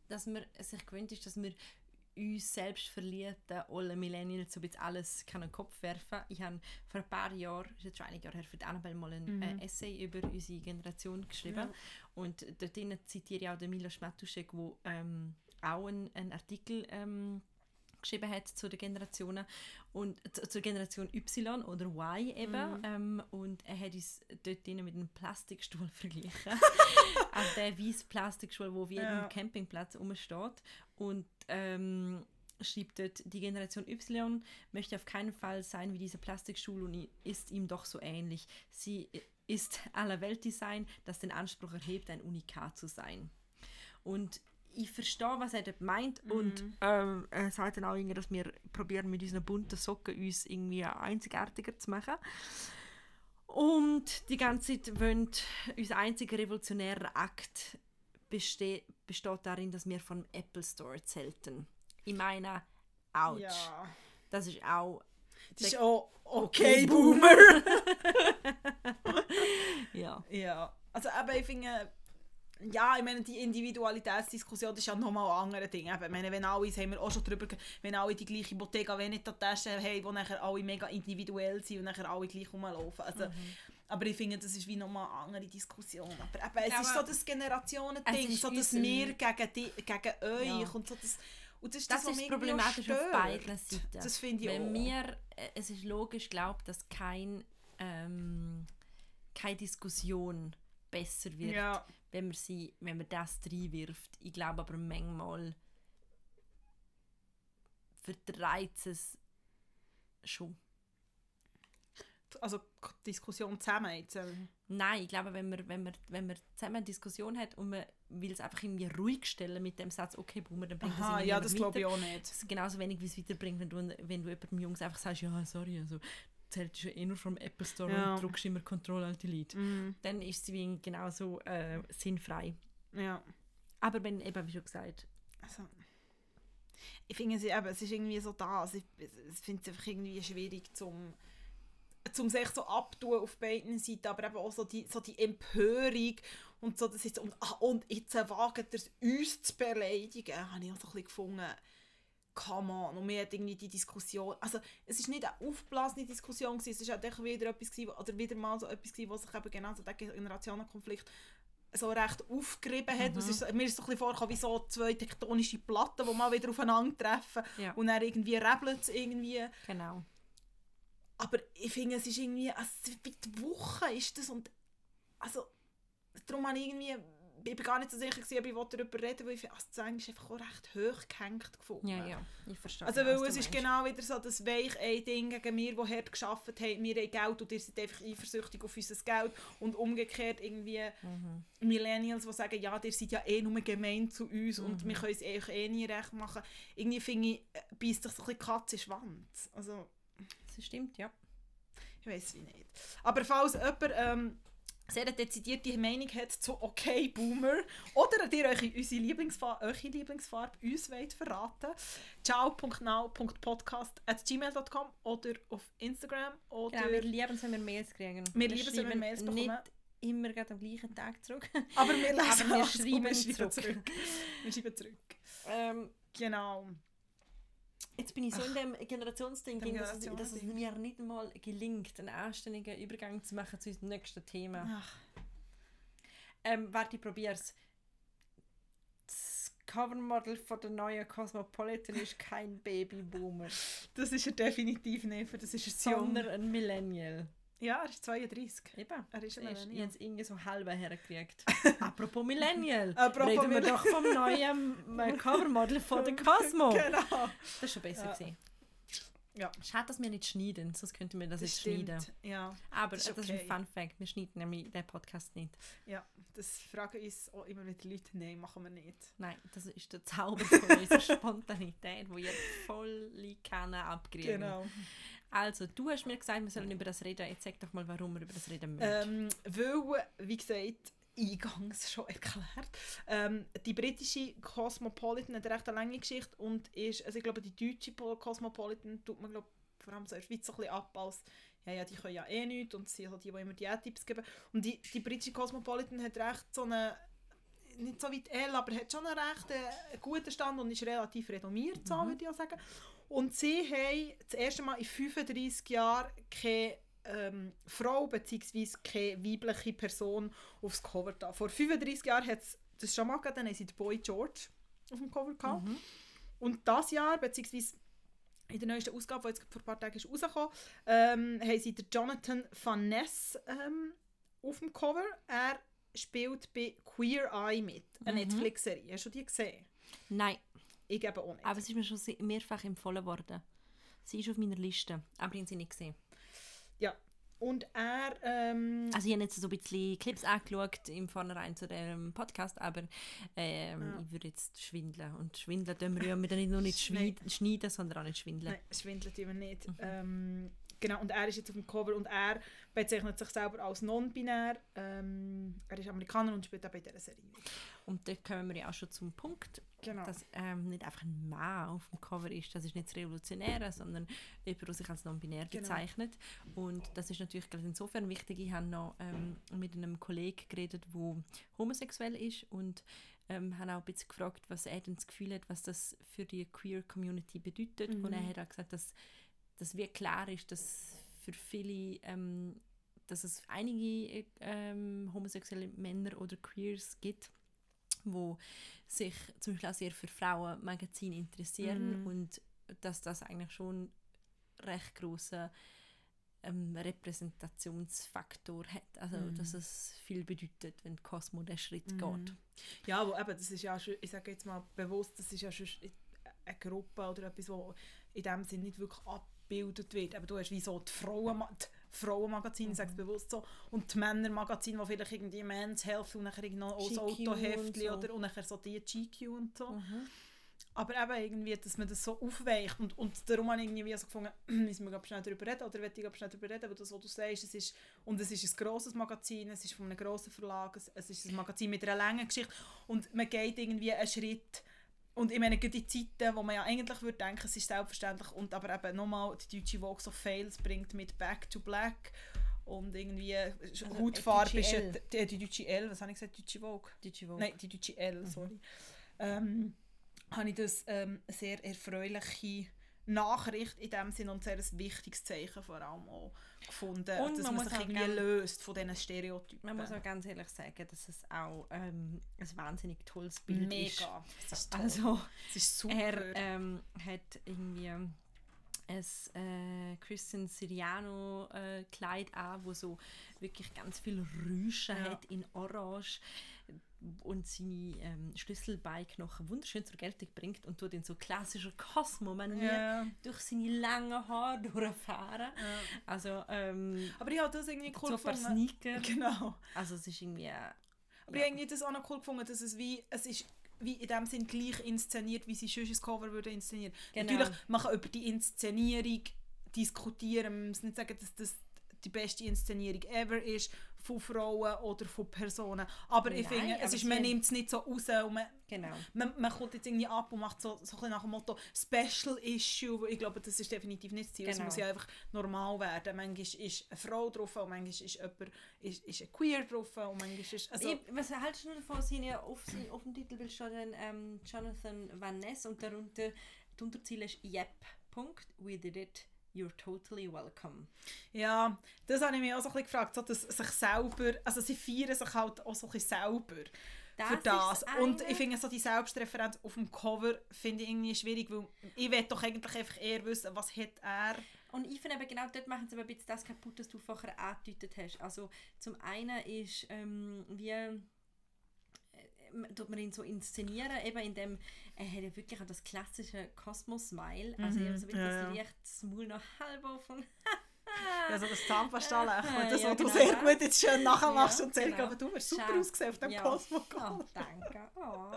dass man sich gewöhnt ist, dass wir uns selbst verliebten, alle Millennials so ein bisschen alles kann in den Kopf werfen. Ich habe vor ein paar Jahren, ist jetzt schon einige Jahre her, für die Annabelle mal ein äh, Essay über unsere Generation geschrieben. Ja. Und dort zitiere ich auch den Milos Matuszek, der ähm, auch einen, Artikel ähm, geschrieben hat zu den Generationen und zu- zur Generation Y oder Y eben ähm, und er hat uns dort mit einem Plastikstuhl verglichen also der weiße Plastikstuhl, wo auf jedem Ja. Campingplatz rumsteht und ähm, schreibt dort, die Generation Y möchte auf keinen Fall sein wie dieser Plastikstuhl und ist ihm doch so ähnlich. Sie ist aller Weltdesign, das den Anspruch erhebt, ein Unikat zu sein. Und ich verstehe, was er dort meint und ähm, er sagt dann auch, irgendwie, dass wir probieren mit unseren bunten Socken uns irgendwie einzigartiger zu machen. Und die ganze Zeit wollen, unser einziger revolutionärer Akt beste besteht darin, dass wir vom Apple Store zelten. Ich meine, ouch. ja. Das ist auch... Das ist auch Okay, okay, Boomer. Ja. ja. Also eben, ich finde, ja, ich meine, die Individualitätsdiskussion ist ja nochmal ein anderes Ding. Eben, ich meine, wenn alle, haben wir auch schon drüber, wenn alle die gleiche Bottega Veneta-Tasche haben, wo nachher alle mega individuell sind und nachher alle gleich rumlaufen. Also, Aber ich finde, das ist wie nochmal eine andere Diskussion. Aber eben, es Ja, ist so aber das Generationending, so das wir gegen, die, gegen euch Ja. und so das... Und das ist, Das, das, ist problematisch auf beiden Seiten. Das finde ich Wenn auch. mir, äh, es ist logisch, glaubt, dass kein ähm, keine Diskussion besser wird, Ja. Wenn man sie, wenn man das reinwirft. Ich glaube aber manchmal vertreibt es schon. Also Diskussion zusammen jetzt. ähm. Nein, ich glaube, wenn man, wenn man, wenn man zusammen eine Diskussion hat und man will es einfach irgendwie ruhig stellen mit dem Satz, okay, Boomer, dann bringt Aha, das ja, das glaube ich auch nicht. Das ist genauso wenig, wie es weiterbringt, wenn du, wenn du jemandem Jungs einfach sagst, ja, sorry, also zählt ja eh nur vom Apple Store Ja. und drückst immer Control Alt Delete. Mhm. Dann ist es genauso äh, sinnfrei. Ja. Aber wenn, eben, wie schon gesagt, Also, ich finde es, eben, es ist irgendwie so da. Also ich, ich finde es einfach irgendwie schwierig zum zum sich so abtun auf beiden Seiten, aber eben auch so die, so die Empörung und so, das ist so, und, ah, und jetzt wagen ihr es, uns zu beleidigen, habe ich auch so ein bisschen gefunden, come on, und wir hat irgendwie die Diskussion, also es ist nicht eine aufblasene Diskussion gewesen, es ist halt echt wieder etwas gewesen, oder wieder mal so etwas gewesen, wo sich eben genau so der Generationenkonflikt so recht aufgerieben hat. Und es ist, mir ist so ein bisschen vorgekommen wie so zwei tektonische Platten, die mal wieder aufeinandertreffen Ja. und dann irgendwie rebelt es irgendwie. genau. Aber ich finde, es ist irgendwie, also wie die Woche ist das und also darum habe ich irgendwie, ich bin gar nicht so sicher gewesen, ob ich darüber reden weil ich finde, also das Englisch einfach auch recht hoch gehängt gefunden. Ja, ja, ich verstehe. Also genau, weil es ist genau wieder so das Weich-Ein-Ding gegen mir, die hart geschafft haben, wir haben Geld und ihr seid einfach eifersüchtig auf unser Geld und umgekehrt irgendwie Mhm. Millennials, die sagen, ja, ihr seid ja eh nur gemein zu uns und Mhm. wir können es eh, eh nie recht machen. Irgendwie finde ich, äh, beißt sich so ein bisschen Katze in Schwanz. Also, Das stimmt, ja. ich weiß wie nicht. Aber falls jemand ähm, sehr dezidierte Meinung hat zu «Okay, Boomer» oder ihr euch unsere Lieblingsfarbe, eure Lieblingsfarbe uns wollt verraten, ciao.now.podcast.gmail.com oder auf Instagram oder... Genau, wir lieben es, wenn wir Mails kriegen. Wir lieben es, wenn wir Mails bekommen. Nicht immer gerade am gleichen Tag zurück. aber wir lesen Aber wir schreiben wir schreiben zurück. Wir schreiben zurück. ähm, Genau. Jetzt bin ich so in dem Generationsding, Dem dass, es- dass es mir nicht mal gelingt, einen anständigen Übergang zu machen zu unserem nächsten Thema. Ach. Ähm, warte, ich probier's. Das Covermodel von der neuen Cosmopolitan ist kein Babyboomer, Das ist er definitiv nicht, für das ist er jung. sondern ein Millennial. Ja, er ist 32. Eben. Er ist ein Ich habe Millennial. es irgendwie so halb hergekriegt. Apropos Millennial. Apropos Reden wir Millennial. doch vom neuen äh, Covermodel von der Cosmo. Genau. Das ist schon besser Ja. gewesen. Ja. Schade, dass wir nicht schneiden, sonst könnten wir das, Das jetzt stimmt. schneiden. Ja, Aber Das das ist ist, okay. ein Fun Fact, wir schneiden nämlich den Podcast nicht. ja, das fragen uns auch immer wieder Leute. Nein, machen wir nicht. Nein, das ist der Zauber von unserer Spontanität, wo ihr voll kennen abkriegen. Genau. Also, du hast mir gesagt, wir sollen über das reden. Jetzt sag doch mal, warum wir über das reden müssen. Ähm, weil, wie gesagt, eingangs schon erklärt, ähm, die britische Cosmopolitan hat eine recht lange Geschichte und ist, also ich glaube, die deutsche Po- Cosmopolitan tut man glaube vor allem so in der Schweiz so ein bisschen ab als ja, ja, die können ja eh nichts und sie sind halt die, die immer die Tipps geben. Und die, die britische Cosmopolitan hat recht so eine, nicht so weit L, aber hat schon einen recht äh, guten Stand und ist relativ renommiert, so Mhm. würde ich auch sagen. Und sie haben das erste Mal in 35 Jahren keine ähm, Frau bzw. keine weibliche Person aufs Cover da. Vor 35 Jahren hat es das schon mal gegeben, dann haben sie den Boy George auf dem Cover gehabt. Mhm. Und das Jahr, beziehungsweise in der neuesten Ausgabe, die jetzt vor ein paar Tagen ist rausgekommen ähm, haben sie den Jonathan Van Ness ähm, auf dem Cover. Er spielt bei Queer Eye mit, eine Mhm. Netflix-Serie. Hast du die gesehen? Nein, Ich eben auch nicht. aber es ist mir schon mehrfach empfohlen worden. Sie ist auf meiner Liste, aber ich habe sie nicht gesehen. ja. Und er... Ähm, Also ich habe jetzt so ein bisschen Clips angeschaut im Vornherein zu dem Podcast, aber ähm, Ja. ich würde jetzt schwindeln. Und schwindeln tun wir ja wir nicht nur nicht schneiden, schneiden sondern auch nicht schwindeln. Nein, schwindelt immer nicht. Mhm. Ähm, genau, und er ist jetzt auf dem Cover und er bezeichnet sich selber als non-binär. Ähm, er ist Amerikaner und spielt auch bei dieser Serie. Und dort kommen wir ja auch schon zum Punkt, Genau. dass ähm, nicht einfach ein Mann auf dem Cover ist. Das ist nicht das Revolutionäre, sondern jemand, der sich als non-binär Genau. bezeichnet. Und das ist natürlich gerade insofern wichtig. Ich habe noch ähm, mit einem Kollegen geredet, der homosexuell ist und ähm, habe auch ein bisschen gefragt, was er denn das Gefühl hat, was das für die queer Community bedeutet. Mhm. Und er hat auch gesagt, dass, dass wie klar ist, dass für viele ähm, dass es einige ähm, homosexuelle Männer oder Queers gibt, wo sich zum Beispiel auch sehr für Frauenmagazine interessieren Mhm. und dass das eigentlich schon recht große ähm, Repräsentationsfaktor hat. Also, Mhm. dass es viel bedeutet, wenn Cosmo den Schritt Mhm. geht. Ja, aber eben, das ist ja schon, ich sage jetzt mal bewusst, das ist ja schon eine Gruppe oder etwas, wo in dem Sinne nicht wirklich abgebildet wird. Aber du hast wie so die, Frauen, die Frauenmagazine, ich sage es bewusst so, und die Männermagazine, wo vielleicht irgendwie Men's Health und nachher noch das Autoheftli so. oder und nachher so die GQ und so. Mhm. Aber eben irgendwie, dass man das so aufweicht und, und darum habe ich irgendwie so gefunden, müssen wir schnell darüber reden oder will ich schnell darüber reden, weil das, was du sagst, es ist, und es ist ein grosses Magazin, es ist von einem grossen Verlag, es, es ist ein Magazin mit einer langen Geschichte und man geht irgendwie einen Schritt und ich meine, gerade in Zeiten, wo man ja eigentlich würde denken, es ist selbstverständlich und aber eben nochmal die deutsche Vogue so Fails bringt mit Back to Black und irgendwie Also, Hautfarbe äh, ist L. die, die deutsche L, was habe ich gesagt, deutsche Vogue? Deutsche Vogue. Nein, die deutsche L, sorry. Ähm, habe ich das ähm, sehr erfreuliche Nachricht in dem Sinne und sehr ein wichtiges Zeichen vor allem auch gefunden, Und dass man man sich irgendwie löst von diesen Stereotypen. Man muss auch ganz ehrlich sagen, dass es auch ähm, ein wahnsinnig tolles Bild ist. Mega. Das ist toll. Also, das ist super. er ähm, hat irgendwie ein äh, Christian Siriano äh, Kleid an, wo so wirklich ganz viel Rüsche Ja. hat in Orange und seine ähm, Schlüsselbike noch wunderschön zur Geltung bringt und tut in so klassischer Cosmo-Manier ja. durch seine langen Haare durchfahren. Ja. Also ähm, Aber ich habe das irgendwie cool so ein paar gefunden. Sneaker. Genau. Also es ist irgendwie... Äh, Aber ich habe irgendwie das auch noch cool gefunden, dass es wie, es ist wie in dem Sinn gleich inszeniert, wie sie sonst ein Cover würde inszenieren. Genau. Natürlich, man kann über die Inszenierung diskutieren. Man muss nicht sagen, dass das die beste Inszenierung ever ist von Frauen oder von Personen. Aber ich Nein, finde, es ist, man nimmt es nicht so raus und man, genau. man, man kommt jetzt irgendwie ab und macht so, so ein nach dem Motto Special Issue. Ich glaube, das ist definitiv nicht das Ziel. Es Genau. muss ja einfach normal werden. Manchmal ist eine Frau drauf und manchmal ist jemand ist, ist ein Queer drauf und manchmal ist... Also, ich, was haltest du davon? Seine, auf, sein- auf dem Titelbild steht dann ähm, Jonathan Van Ness und darunter die Unterziele ist Yep. Punkt. We did it. You're totally welcome. Ja, das habe ich mich auch so ein bisschen gefragt, so, dass sich selber, also sie feiern sich halt auch so ein bisschen selber für ist das. Und ich finde so die Selbstreferenz auf dem Cover finde ich irgendwie schwierig, weil ich will doch eigentlich einfach eher wissen, was hat er. Und ich finde eben genau dort machen sie aber ein bisschen das kaputt, was du vorher angedeutet hast. Also zum einen ist ähm, wie äh, tut man ihn so inszenieren, eben indem er hat ja wirklich auch das klassische Kosmos-Smile, also Mhm, mhm, so wirklich ja, das. Licht, das Maul noch halb offen. Ja, so das Zahnpasta-Lächeln, Ah, das, ja, was du genau sehr das. gut jetzt schön nachmachst Ja, und zeigst, genau. aber du hast super Schau. ausgesehen auf dem Ja. Cosmo. Oh, danke. Oh.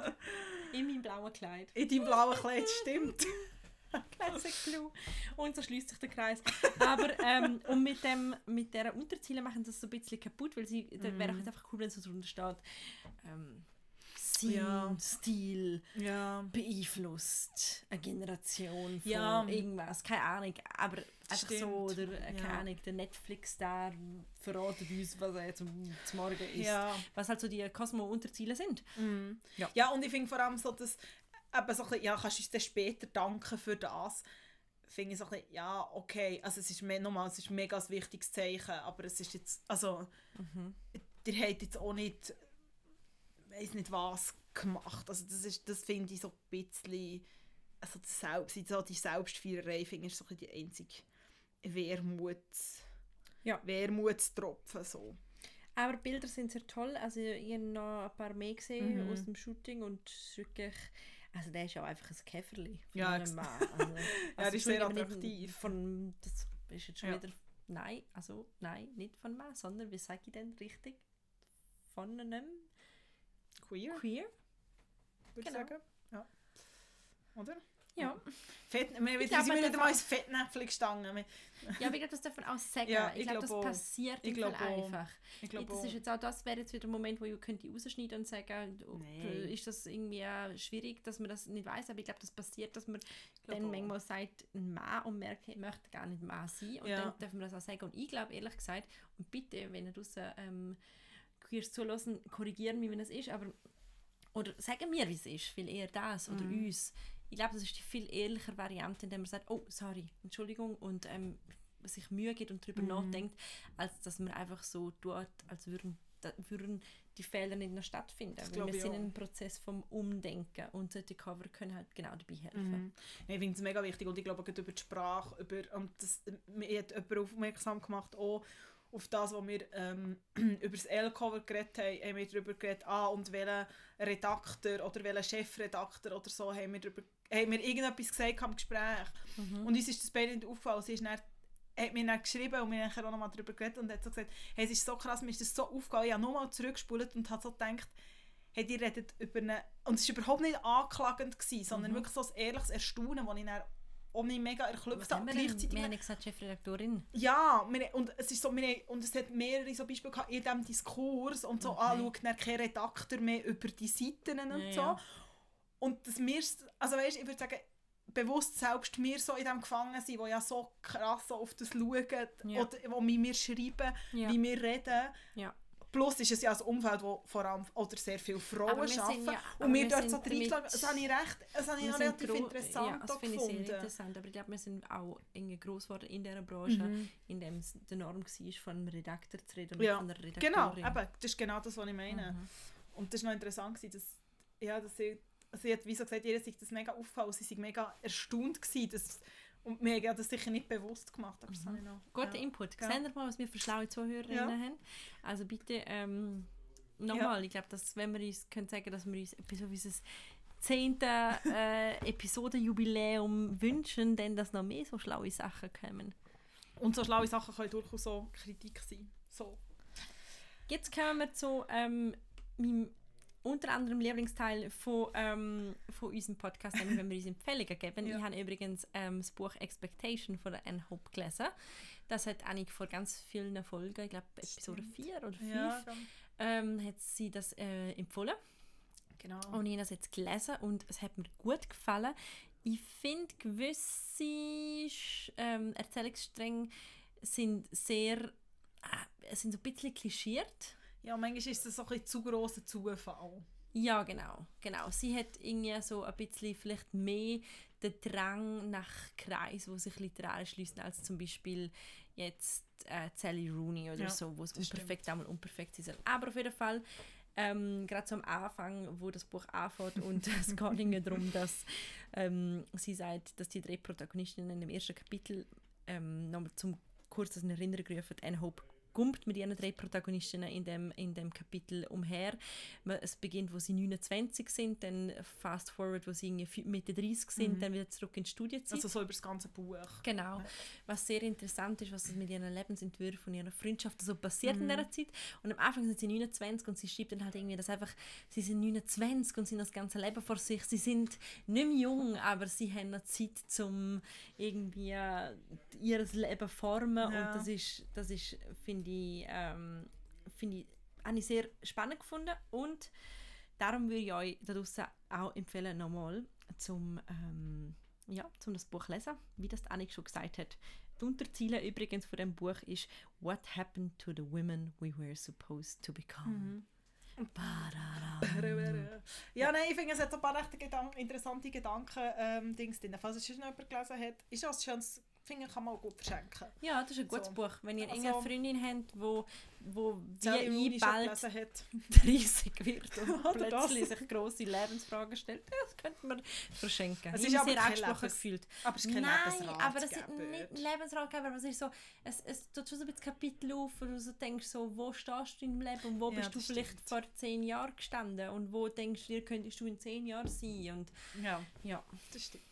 In meinem blauen Kleid. In deinem blauen Kleid, stimmt. Classic Blue. Und so schließt sich der Kreis. Aber ähm, und mit, dem, mit dieser Unterziele machen sie das so ein bisschen kaputt, weil sie, da wäre auch jetzt einfach cool, wenn so drunter steht, ähm, sein Ja. Stil Ja. beeinflusst eine Generation von Ja. irgendwas, keine Ahnung, aber einfach Stimmt. so, oder äh, keine. Ahnung, der Netflix-Star verratet uns, was er zum, zum Morgen ist. Ja. Was halt so die Cosmo-Unterziele sind. Mhm. Ja. Und ich finde vor allem so, dass eben so ein bisschen, ja, kannst du uns dann später danken für das, finde ich so ein bisschen, ja, okay, also es ist, me nochmal, es ist ein mega ein wichtiges Zeichen, aber es ist jetzt, also, Mhm. ihr habt jetzt auch nicht, weiß nicht was gemacht, also das ist, das finde ich so ein bisschen, also das Selbst, so die Selbstfeierei, finde ich, ist so ein bisschen die einzige Wermuts, Ja. Wermutstropfen, so. Aber Bilder sind sehr toll. Also ich habe noch ein paar mehr gesehen Mhm. aus dem Shooting und wirklich... Also der ist ja auch einfach ein Käferli von Ja, einem Mann. Also, das ist sehr attraktiv. Von, das ist jetzt schon Ja. wieder... Nein, also nein, nicht von Mann, sondern wie sage ich denn richtig? Von einem Queer, Queer? würde Genau. ich sagen. Ja. Oder? Ja. Fett, wir, wir Ich glaube, sind man wieder darf mal ins Fettnäpfchen gestanden. Wir- Ja, aber ich glaube, das darf man auch sagen. Ja, ich ich glaube, das glaub auch. passiert Ich glaub einfach. Ich glaube das ist jetzt auch das wäre jetzt wieder ein Moment, wo ich könnte rausschneiden und sagen, ob, ist das irgendwie schwierig, dass man das nicht weiß. Aber ich glaube, das passiert, dass man glaub dann auch. manchmal sagt, ein Mann und merkt, ich möchte gar nicht Mann sein. Und Ja. dann dürfen wir das auch sagen. Und ich glaube, ehrlich gesagt, und bitte, wenn ihr draussen ähm, Queers zulassen, korrigieren mich, wenn es ist, aber oder sagen mir, wie es ist, viel eher das oder Mhm. uns. Ich glaube, das ist die viel ehrlichere Variante, indem man sagt, oh, sorry, Entschuldigung und ähm, sich Mühe gibt und darüber Mhm. nachdenkt, als dass man einfach so tut, als würden da würden die Fehler nicht noch stattfinden. Wir sind in einem Prozess vom Umdenken und solche Cover können halt genau dabei helfen. Mhm. Ich finde es mega wichtig und ich glaube, gerade über die Sprache, über, und das, mir hat jemand aufmerksam gemacht, auch auf das, was wir ähm, über das L-Cover geredet haben, haben wir darüber geredet, ah, und welcher Redakteur oder welcher Chefredakteur oder so haben wir, darüber, haben wir irgendetwas gesagt im Gespräch. Mhm. Und uns ist das beide nicht aufgefallen. Sie ist dann hat mir dann geschrieben und wir haben auch nochmal darüber geredet und hat so gesagt, hey, es ist so krass, mir ist das so aufgefallen, ich habe nochmal zurückgespult und habe so gedacht, hey, die redet über eine, und es war überhaupt nicht anklagend, gewesen, sondern mhm. wirklich so ein ehrliches Erstaunen, das ich dann auch nicht mega erklüpft habe. Gleichzeitig wir haben gesagt Chefredaktorin. Ja, wir, und es ist so, wir, und es hat mehrere so Beispiele gehabt in diesem Diskurs und so, okay. ah, schaut dann kein Redakteur mehr über die Seiten und ja, so. Ja. Und das mir, also weißt, ich würde sagen, bewusst selbst wir so in dem gefangen sind, die ja so krass auf das schauen ja. oder wo wir, wir schreiben, wie wir reden. Plus ist es ja ein Umfeld, wo vor allem oder sehr viele Frauen arbeiten. Ja, und wir, wir dort so reinschlagen, das habe ich recht, das habe ich noch relativ interessant ja, das finde ich sehr interessant. Aber ich glaube, wir sind auch irgendwie groß geworden in dieser Branche, mhm. in dem es die Norm war, von einem Redakteur zu reden ja. von einer Redakteurin. Genau, eben, das ist genau das, was ich meine. Mhm. Und das war noch interessant, dass, ja, dass ich sie hat wie so gesagt, ihr sich das mega aufgefallen, sie waren mega erstaunt gewesen, dass, und mir hat das sicher nicht bewusst gemacht, aber mhm. noch, Guter ja. Input. Ja. Seht ihr mal, was wir für schlaue Zuhörerinnen ja. haben? Also bitte, ähm, nochmal, ja. ich glaube, dass wenn wir uns können sagen, dass wir uns etwas auf unser zehnte äh, Episodenjubiläum wünschen, dann dass noch mehr so schlaue Sachen kommen. Und so schlaue Sachen können durchaus so Kritik sein. So. Jetzt kommen wir zu ähm, meinem unter anderem Lieblingsteil von, ähm, von unserem Podcast, nämlich wenn wir uns Empfehlungen geben. ja. Ich habe übrigens ähm, das Buch Expectation von Anne Hope gelesen. Das hat Annik vor ganz vielen Folgen, ich glaube Episode 4 oder 5, ja, ähm, hat sie das äh, empfohlen. Genau. Und ich habe das jetzt gelesen und es hat mir gut gefallen. Ich finde, gewisse ähm, Erzählungsstränge sind sehr, äh, sind so ein bisschen klischiert ja, manchmal ist es so ein bisschen zu grosser Zufall. Ja, genau, genau. Sie hat irgendwie so ein bisschen vielleicht mehr den Drang nach Kreis, wo sich literär schließen, als zum Beispiel jetzt äh, Sally Rooney oder ja, so, wo es unperfekt einmal unperfekt sind. Aber auf jeden Fall, ähm, gerade so am Anfang, wo das Buch anfängt und es geht irgendwie darum, dass ähm, sie sagt, dass die drei Protagonistinnen in dem ersten Kapitel ähm, nochmal zum kurz in Erinnerung rufen, Anne Hope gumpt mit ihren drei Protagonistinnen in dem, in dem Kapitel umher. Es beginnt, wo sie 29 sind, dann fast forward, wo sie Mitte 30 sind, mhm. dann wieder zurück ins Studienzeit. Also so über das ganze Buch. Genau. Was sehr interessant ist, was mit ihren Lebensentwürfen und ihrer Freundschaft so passiert mhm. in dieser Zeit. Und am Anfang sind sie 29 und sie schreibt dann halt irgendwie, dass einfach, sie sind 29 und sie haben das ganze Leben vor sich. Sie sind nicht mehr jung, aber sie haben noch Zeit, um irgendwie äh, ihr Leben formen ja. und das ist, das ist finde finde ich, ähm, find ich, habe ich sehr spannend gefunden und darum würde ich euch da draußen auch empfehlen, nochmal zum, ähm, ja, zum das Buch lesen, wie das Annik schon gesagt hat. Die Unterziele übrigens von dem Buch ist What happened to the women we were supposed to become. Mhm. Ja, nein, ich finde, es hat so ein paar recht Gedank interessante Gedanken ähm, Dings drin. Falls es schon jemand gelesen hat, ist das schon finde, kann man auch gut verschenken. Ja, das ist ein gutes so. Buch. Wenn ihr also, eine Freundin habt, wo, wo wie bald 30 wird und plötzlich sich grosse Lebensfragen stellt, das könnte man verschenken. Es ist aber sehr angesprochen gefühlt. Aber es ist kein Nein, aber es sind nicht Lebensratgeber, aber es ist so, es, es tut schon so ein bisschen Kapitel auf, wo du so denkst, so, wo stehst du in deinem Leben und wo ja, bist du vielleicht stimmt. vor zehn Jahren gestanden und wo denkst du, könntest du in zehn Jahren sein und ja, ja das stimmt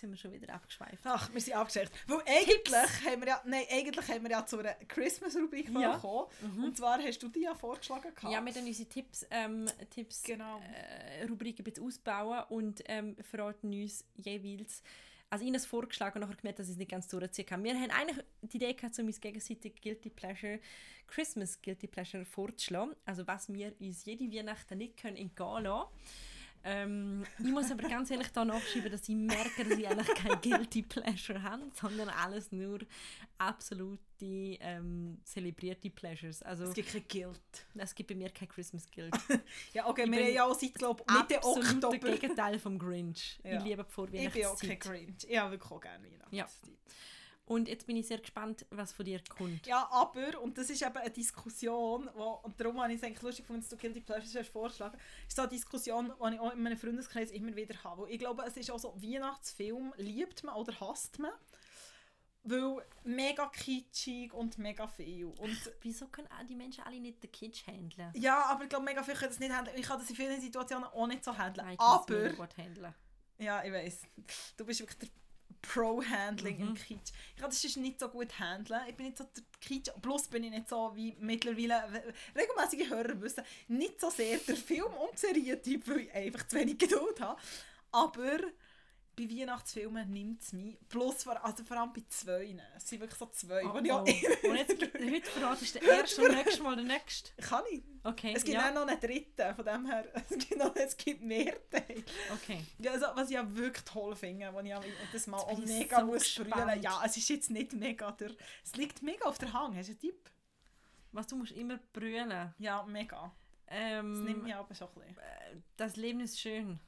sind wir schon wieder abgeschweift. Ach, wir sind abgeschweift. Weil eigentlich haben wir ja, nein, eigentlich haben wir ja zu einer Christmas-Rubrik ja. gekommen. Mhm. Und zwar hast du die ja vorgeschlagen. Gehabt. Ja, wir dann unsere Tipps, ähm, Tipps genau. äh, Rubrik ein bisschen ausbauen und ähm, verraten uns jeweils, also ihnen vorgeschlagen und nachher gemerkt, dass ich es nicht ganz durchziehen kann. Wir haben eigentlich die Idee gehabt, um uns gegenseitig Guilty Pleasure, Christmas Guilty Pleasure vorzuschlagen. Also was wir uns jede Weihnachten nicht können entgehen lassen ähm, ich muss aber ganz ehrlich da nachschreiben, dass ich merke, dass ich eigentlich kein Guilty Pleasure habe, sondern alles nur absolute ähm, zelebrierte Pleasures. Also, es gibt kein Guilt. Es gibt bei mir kein Christmas Guilt. ja, okay, ich wir haben ja auch seit, glaube Mitte Oktober... das Gegenteil vom Grinch. Ja. Ich liebe die Vorweihnachtszeit. Ich bin auch kein Grinch. Ich habe wirklich auch gerne Weihnachtszeit. Ja. Und jetzt bin ich sehr gespannt, was von dir kommt. Ja, aber, und das ist eben eine Diskussion, wo, und darum habe ich es eigentlich lustig gefunden, dass du Guilty Pleasures hast vorgeschlagen ist so eine Diskussion, die ich auch in meinem Freundeskreis immer wieder habe. Ich glaube, es ist auch so, Weihnachtsfilm liebt man oder hasst man. Weil mega kitschig und mega viel. Und Wieso können die Menschen alle nicht den Kitsch handeln? ja, aber ich glaube, mega viel können das nicht handeln. Ich kann das in vielen Situationen auch nicht so handeln. Nein, ich aber, handeln. ja, ich weiß. Du bist wirklich der Pro-Handling Mhm. im Kitsch. Ich kann das sonst nicht so gut handeln. Ich bin nicht so der Kitsch. Plus bin ich nicht so wie mittlerweile regelmäßige Hörer wissen, nicht so sehr der Film- und Serientyp, weil ich einfach zu wenig Geduld habe. Aber bei Weihnachtsfilmen nimmt es mich. Plus vor, also vor allem bei zwei. Es sind wirklich so zwei. Oh, wo auch oh. Und jetzt, heute verratest du den ersten und nächstes Mal den nächsten. Kann ich. Okay, Es gibt ja. auch noch einen dritten, von dem her, es gibt, noch, es gibt mehr Teile. Okay. Ja, also, was ich ja wirklich toll finde, was ich ja das Mal auch mega so muss brüllen. Ja, es ist jetzt nicht mega der... Es liegt mega auf der Hang, hast du einen Tipp? Was, du musst immer brüllen. Ja, mega. Das Ähm, nimmt mich aber schon ein bisschen. äh, das Leben ist schön.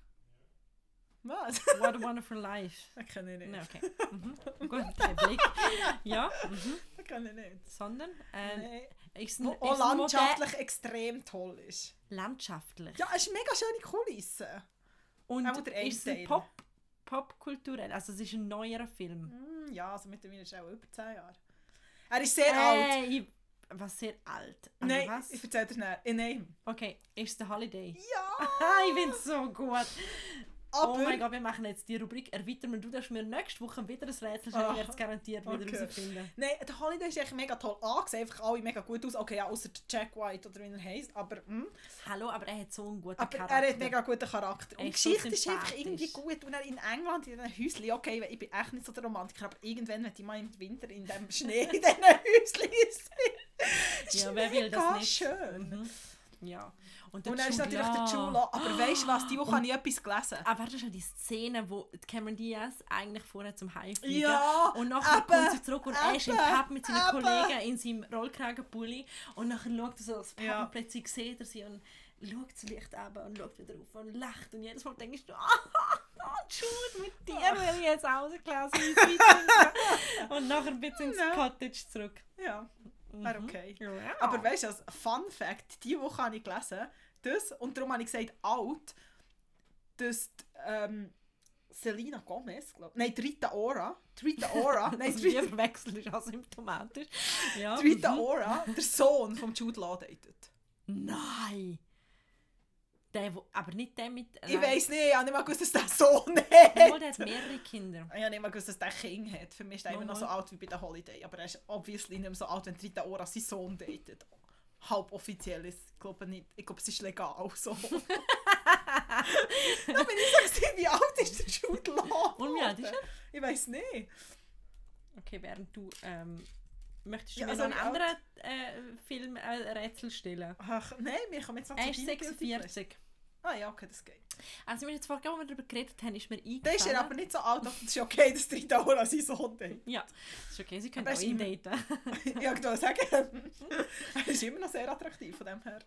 Was? What a wonderful life. Das kann ich nicht. Ne, okay. Mhm. Gut, der Blick. Ja, mhm. Das kann ich nicht. sondern äh, Nee. ist ein, Wo auch landschaftlich extrem toll ist. landschaftlich. Ja, es ist eine mega schöne Kulisse. Und auch der ist ein. Pop, popkulturell, also es ist ein neuerer Film. Hm, ja, also mittlerweile ist er auch über 10 Jahre. Er ist sehr alt. Äh, ich, was sehr alt. Also Nein, was? ich erzähle dir. Äh, nein. Okay, ist der Holiday. Ja, ich bin so gut. Aber... oh mein Gott, wir machen jetzt die Rubrik erweitern. Du darfst mir nächste Woche wieder ein Rätsel stellen, Ah, ich werde es garantiert wieder okay. herausfinden. Nein, der Holiday ist echt mega toll angesehen, einfach alle mega gut aus. Okay, ja, außer Jack White oder wie er heisst, aber, hm. Hallo, aber er hat so einen guten aber Charakter. er hat mega guten Charakter. Und die ist so Geschichte ist einfach irgendwie gut. Und er in England, in diesen Häuschen, okay, ich bin echt nicht so der Romantiker, aber irgendwann, wenn ich mal im Winter in dem Schnee in diesen Häuschen ist, Ja, wer will das nicht? schön. Mhm. Ja. Und, dann ist natürlich der Law. Aber weißt du was, die Woche habe ich etwas gelesen. Ah, warte schon, die Szene, wo Cameron Diaz eigentlich vorher zum Heim fliegen Ja, und nachher eben, kommt sie zurück und er ist im eben, Pub mit seinen eben. Kollegen in seinem Rollkragenpulli und nachher schaut er so das Pub Ja. und plötzlich sieht er sie und schaut das Licht ab und schaut wieder auf und lacht und jedes Mal denkst du, ah, oh, Jude, mit dir will ich jetzt rausgelassen und nachher ein bisschen ins Ja. Cottage zurück. Ja, wäre okay. Ja. Aber weißt du, als Fun Fact, diese Woche habe ich gelesen, das, und darum habe ich gesagt, alt, dass die, ähm, Selena Gomez, glaube nein, Rita Ora, Rita Ora, nein, also die die Rita, verwechseln ist asymptomatisch. Ja. Rita mhm. Ora, der Sohn von Jude Law datet. Nein! Der, aber nicht der mit... Ich weiss nicht, ich habe nicht mal gewusst, dass der Sohn hat. Mal, der hat mehrere Kinder. Ich habe nicht mal gewusst, dass der Kind hat. Für mich ist er immer noch so alt wie bei der Holiday. Aber er ist obviously nicht mehr so alt, wenn Rita Ora seinen Sohn datet. Halb offiziell ist ich glaube nicht. Ich glaube, es ist legal so. da bin ich so, wie alt ist der Jude Law? Und wie alt ist er? Ich weiß nicht. Okay, während du... Ähm, möchtest du Ja, mir also noch einen anderen äh, Film äh, Rätsel stellen? Ach, nein, wir kommen jetzt noch Er zu ist Guilty Pleasure. 46. Ah ja, okay, das geht. Also wir jetzt vorher, als wir darüber geredet haben, ist mir eingefallen... Der ist ja aber nicht so alt, es ist okay, dass die Rita Ora seinen Sohn datet. Ja, ist okay, sie können auch er ist ihn daten. Ja, ich wollte sagen, er ist immer noch sehr attraktiv von dem her.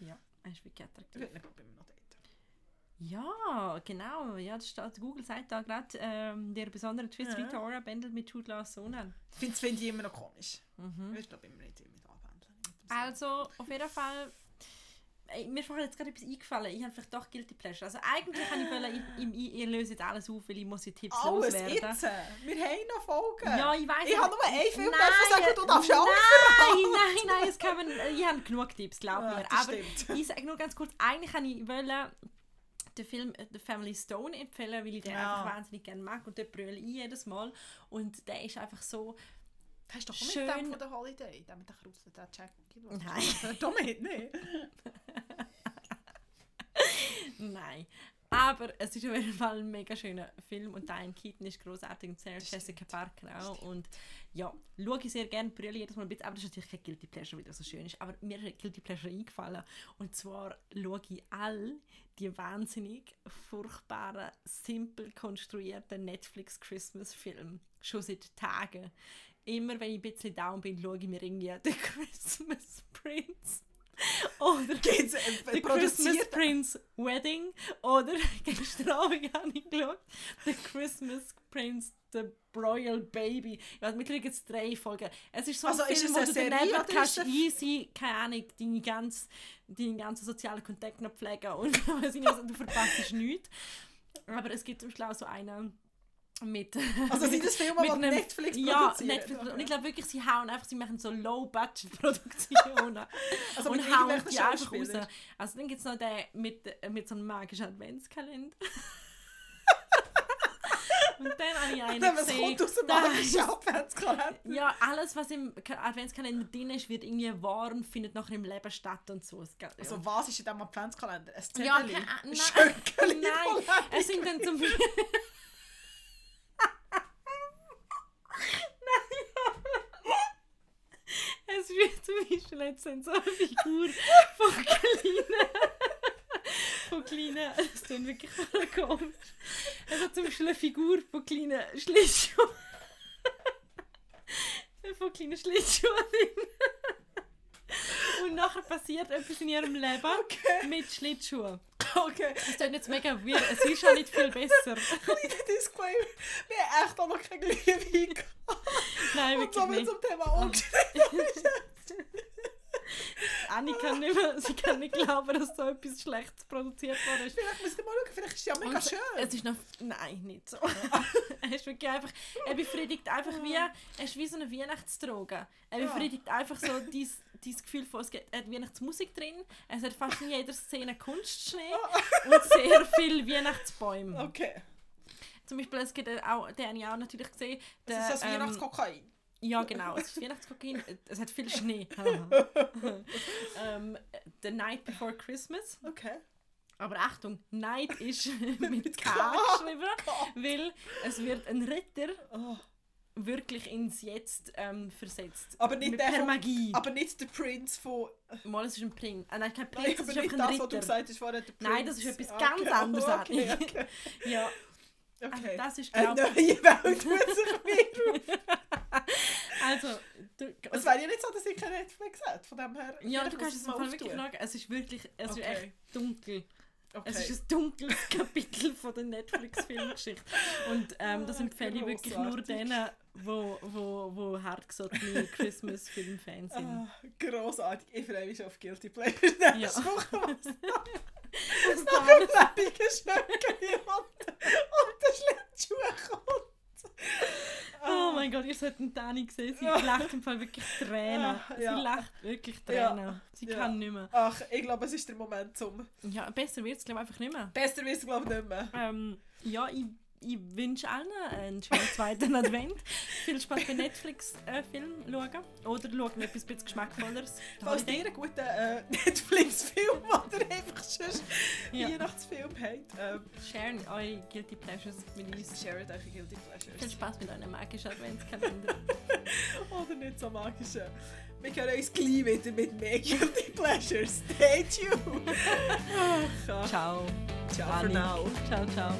ja, er ist wirklich Ich attraktiv. würde ihn ich, immer noch daten. Ja, genau. Ja, das steht, Google sagt da gerade, ähm, der besondere Twist Ja. Rita bändelt mit Jude Laws Sohn an. Ich finde ich immer noch komisch. Mhm. Ich glaube immer nicht mit Sohn. Also, auf jeden Fall. Mir ist jetzt gerade etwas eingefallen. Ich habe vielleicht doch Guilty Pleasure. Also eigentlich kann ich wollen, ich, ich, löse jetzt alles auf, weil ich muss die Tipps Alles loswerden. jetzt? Wir haben noch Folgen. Ja, ich weiß. Ich habe nur einen Film Nein, sagen, du darfst auch Nein, nein, nein, es kommen, ich habe genug Tipps, glaub Ja, mir. das Aber stimmt. ich sage nur ganz kurz, eigentlich kann ich wollen, den Film äh, The Family Stone empfehlen, weil ich den Ja. einfach wahnsinnig gerne mag und den brülle ich jedes Mal. Und der ist einfach so... Das ist doch Schön. mit dem von der Holiday, der mit der Krause, der Jack. Nein. Damit nicht. Nein. Aber es ist auf jeden Fall ein mega schöner Film und Diane Keaton ist großartig und Sarah Jessica. Parker auch. Und ja, schaue ich sehr gerne, brülle jedes Mal ein bisschen. Aber das ist natürlich kein Guilty Pleasure, weil das so schön ist. Aber mir ist Guilty Pleasure eingefallen. Und zwar schaue ich all die wahnsinnig furchtbaren, simpel konstruierten Netflix-Christmas-Filme. Schon seit Tagen. Immer wenn ich ein bisschen down bin, schaue ich mir irgendwie den Christmas Prince Oder Geht's, äh, The Christmas Prince Wedding. Oder gestern Abend habe ich geschaut. The Christmas Prince The Royal Baby. Ich weiß, wir kriegen jetzt drei Folgen. Es ist so ein Also, ist Film, es wo eine du daneben kannst ist easy, keine Ahnung, deine, ganz, deine ganzen sozialen Kontakte noch pflegen und du verpasst nichts. Aber es gibt zum Schluss auch so einen mit... Also sind das Filme, mit die Netflix Ja, produzieren? Netflix. Und ich glaube wirklich, sie hauen einfach, sie machen so Low-Budget-Produktionen. Also und hauen die einfach raus. Also dann gibt es noch den mit, mit so einem magischen Adventskalender. und dann habe ich einen Was gesehen. kommt aus dem magischen Adventskalender? Ja, alles, was im Ka- Adventskalender drin ist, wird irgendwie und findet nachher im Leben statt und so. Ja. Also was ist in diesem Adventskalender? Ein Zettel? Ja, keine Ahnung. Ein Nein. Nein, es sind dann zum Beispiel... Es wird zum Beispiel jetzt so eine Figur von kleinen... von kleinen... Es klingt wirklich komisch. Hat zum Beispiel eine Figur von kleinen Schlittschuhen. von kleinen Schlittschuhen. Und nachher passiert etwas in ihrem Leben Okay. mit Schlittschuhen. Okay, Das klingt jetzt mega weird. Es ist ja nicht viel besser. kleiner Disclaimer. Wir haben echt auch noch kein Glühwein gehabt. Nein, Und wirklich nicht. zum Thema umgeschrieben. Anni kann nicht mehr, sie kann nicht glauben, dass so etwas Schlechtes produziert worden ist. Vielleicht müsst ihr mal schauen, vielleicht ist es ja mega Und schön. Es ist noch... Nein, nicht so. er ist wirklich einfach... Er befriedigt einfach wie... Er ist wie so eine Weihnachtsdroge. Er befriedigt einfach so dein, dein Gefühl von, es gibt- hat Weihnachtsmusik drin, es hat fast in jeder Szene Kunstschnee und sehr viel Weihnachtsbäume. Okay. Zum Beispiel, es gibt auch, den habe ich auch natürlich gesehen, Das der, ist das ähm, Weihnachtskokain. Ja, genau. Es ist Weihnachtskokain. Es hat viel Schnee. ähm, The Night Before Christmas. Okay. Aber Achtung, Night ist mit K geschrieben, weil es wird ein Ritter Oh. wirklich ins Jetzt ähm, versetzt. Aber nicht Mit, der per von- Magie. Aber nicht der Prinz von... Mal, es ist ein Prinz. Ah, nein, kein Nein, Prinz, es aber ist nicht einfach ein das, was du Ritter. gesagt hast, vorher der Prinz. Nein, das ist etwas Ah, ganz okay. anderes, Okay, okay. Ja, okay. das ist Eine glaube neue Welt tut sich Also, du, Es wäre ja nicht so, dass ich kein Netflix hätte, von dem her... ja, du kannst es im Fall wirklich schauen. Es ist wirklich, es Okay. ist echt dunkel. Okay. Es ist ein dunkles Kapitel von der Netflix-Filmgeschichte. Und ähm, das Ah, empfehle ich wirklich nur denen, wo, wo, wo hartgesottene Christmas-Film-Fans sind. Ah, grossartig. Ich freue mich auf Guilty Pleasure. Nächste Ja. Woche was da ein lebendiges Schnöckeli und, und der Schlittschuh kommt. Oh mein Gott, ihr solltet Dani sehen. Sie lacht im Fall wirklich Tränen. Ah, Sie ja. lacht wirklich Ja. Tränen. Sie Ja. kann nicht mehr. Ach, ich glaube, es ist der Moment zum... Ja, besser wird es, glaube ich, einfach nicht mehr. Besser wissen glaube ich nicht mehr. Ähm, ja, ich, ich wünsche allen einen schönen zweiten Advent. Viel Spaß bei Netflix-Film schauen. Oder schauen etwas bisschen geschmackvolleres. Falls ihr einen guten äh, Netflix-Film oder einfach sonst Ja. Weihnachtsfilm habt, ähm, Sharen eure Guilty Pleasures mit uns. shared eure Guilty Viel Pleasures. Spaß mit eurem magischen Adventskalender. Oder nicht so magischen. Wir hören uns gleich wieder mit mehr Guilty Pleasures. Stay tuned. Ciao. ciao for Anni. now. Ciao, ciao.